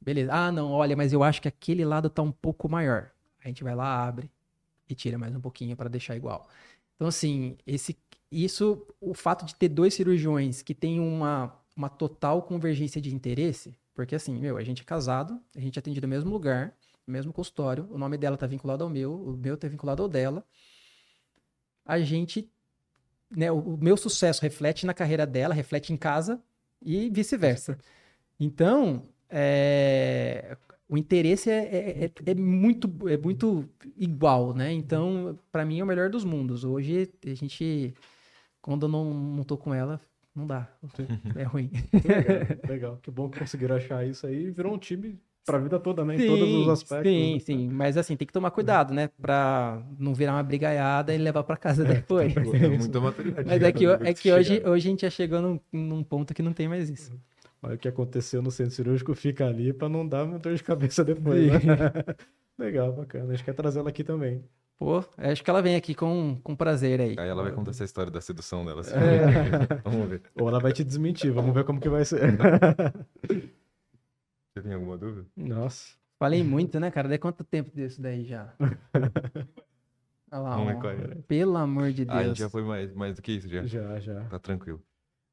Beleza. Ah, não, olha, mas eu acho que aquele lado tá um pouco maior. A gente vai lá, abre e tira mais um pouquinho para deixar igual. Então, assim, esse, isso, o fato de ter dois cirurgiões que têm uma, uma total convergência de interesse, porque assim, meu, a gente é casado, a gente atende no mesmo lugar, no mesmo consultório, o nome dela tá vinculado ao meu, o meu tá vinculado ao dela. A gente, né, o, o meu sucesso reflete na carreira dela, reflete em casa e vice-versa. Então, é, o interesse é, é, é, é muito, é muito igual, né? Então, para mim é o melhor dos mundos. Hoje, a gente, quando eu não, não tô com ela, não dá. É ruim. Legal, legal. Que bom que conseguiram achar isso aí e virou um time pra vida toda, né? Em todos os aspectos. Sim, né? sim. Mas assim, tem que tomar cuidado, né? Pra não virar uma brigaiada e levar pra casa depois. É muita maturidade. Mas é que, é que hoje, hoje a gente já chegou num, num ponto que não tem mais isso. Mas o que aconteceu no centro cirúrgico fica ali pra não dar uma dor de cabeça depois, né? Legal, bacana. A gente quer trazer ela aqui também. Pô, acho que ela vem aqui com, com prazer aí. Aí ela vai contar essa história da sedução dela. assim. É. Vamos ver. Ou ela vai te desmentir, vamos ver como que vai ser. Você tem alguma dúvida? Nossa. Falei muito, né, cara? Daí quanto tempo disso daí já? Olha lá, é. Pelo amor de Ah, a gente Deus. já foi mais, mais do que isso, já. Já, já. Tá tranquilo.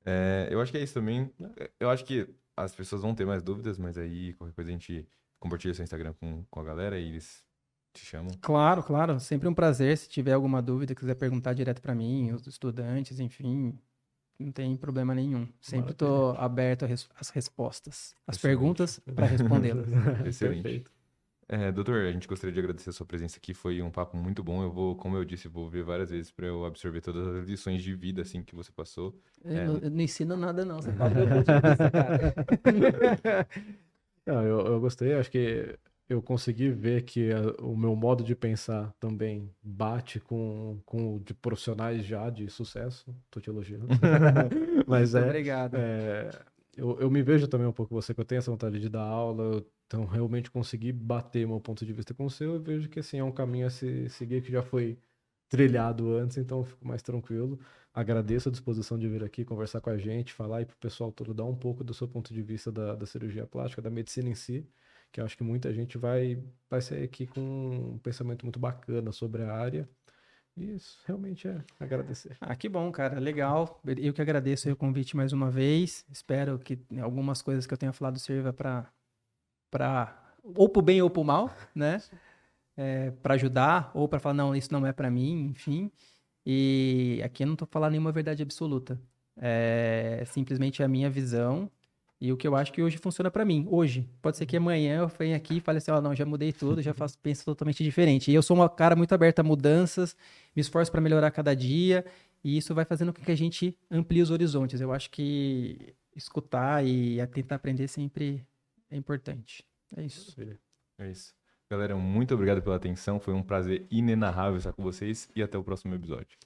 É, eu acho que é isso também. Eu acho que as pessoas vão ter mais dúvidas, mas aí qualquer coisa a gente compartilha seu Instagram com, com a galera e eles te chamam. Claro, claro. Sempre um prazer. Se tiver alguma dúvida, quiser perguntar direto pra mim, os estudantes, enfim, não tem problema nenhum. Sempre tô aberto às às respostas, às Excelente. perguntas para respondê-las. Excelente. Perfeito. É, doutor, a gente gostaria de agradecer a sua presença aqui. Foi um papo muito bom. Eu vou, como eu disse, vou ver várias vezes para eu absorver todas as lições de vida assim que você passou. Eu, não- eu não ensino nada, não. Você fala do meu ponto de vista, cara. Não, eu, eu gostei, acho que eu consegui ver que a- o meu modo de pensar também bate com, com o de profissionais já de sucesso. Tô te elogiando. Mas é, Obrigado. é, eu, eu me vejo também um pouco você, que eu tenho essa vontade de dar aula, eu, então realmente consegui bater meu ponto de vista com o seu, eu vejo que assim, é um caminho a se seguir que já foi trilhado antes, então fico mais tranquilo. Agradeço a disposição de vir aqui conversar com a gente, falar e pro pessoal todo dar um pouco do seu ponto de vista da, da cirurgia plástica, da medicina em si, que acho que muita gente vai, vai sair aqui com um pensamento muito bacana sobre a área. E isso realmente é agradecer. Ah, que bom, cara. Legal. Eu que agradeço o convite mais uma vez. Espero que algumas coisas que eu tenha falado sirva para para ou pro bem ou pro mal, né? É, para ajudar ou para falar não, isso não é para mim, enfim. E aqui eu não tô falando nenhuma verdade absoluta. É simplesmente a minha visão e o que eu acho que hoje funciona para mim. Hoje. Pode ser que amanhã eu venha aqui e fale assim, ó, não, já mudei tudo, já faço, penso totalmente diferente. E eu sou uma cara muito aberta a mudanças, me esforço para melhorar cada dia, e isso vai fazendo com que a gente amplie os horizontes. Eu acho que escutar e tentar aprender sempre é importante. É isso. É isso. Galera, muito obrigado pela atenção. Foi um prazer inenarrável estar com vocês e até o próximo episódio.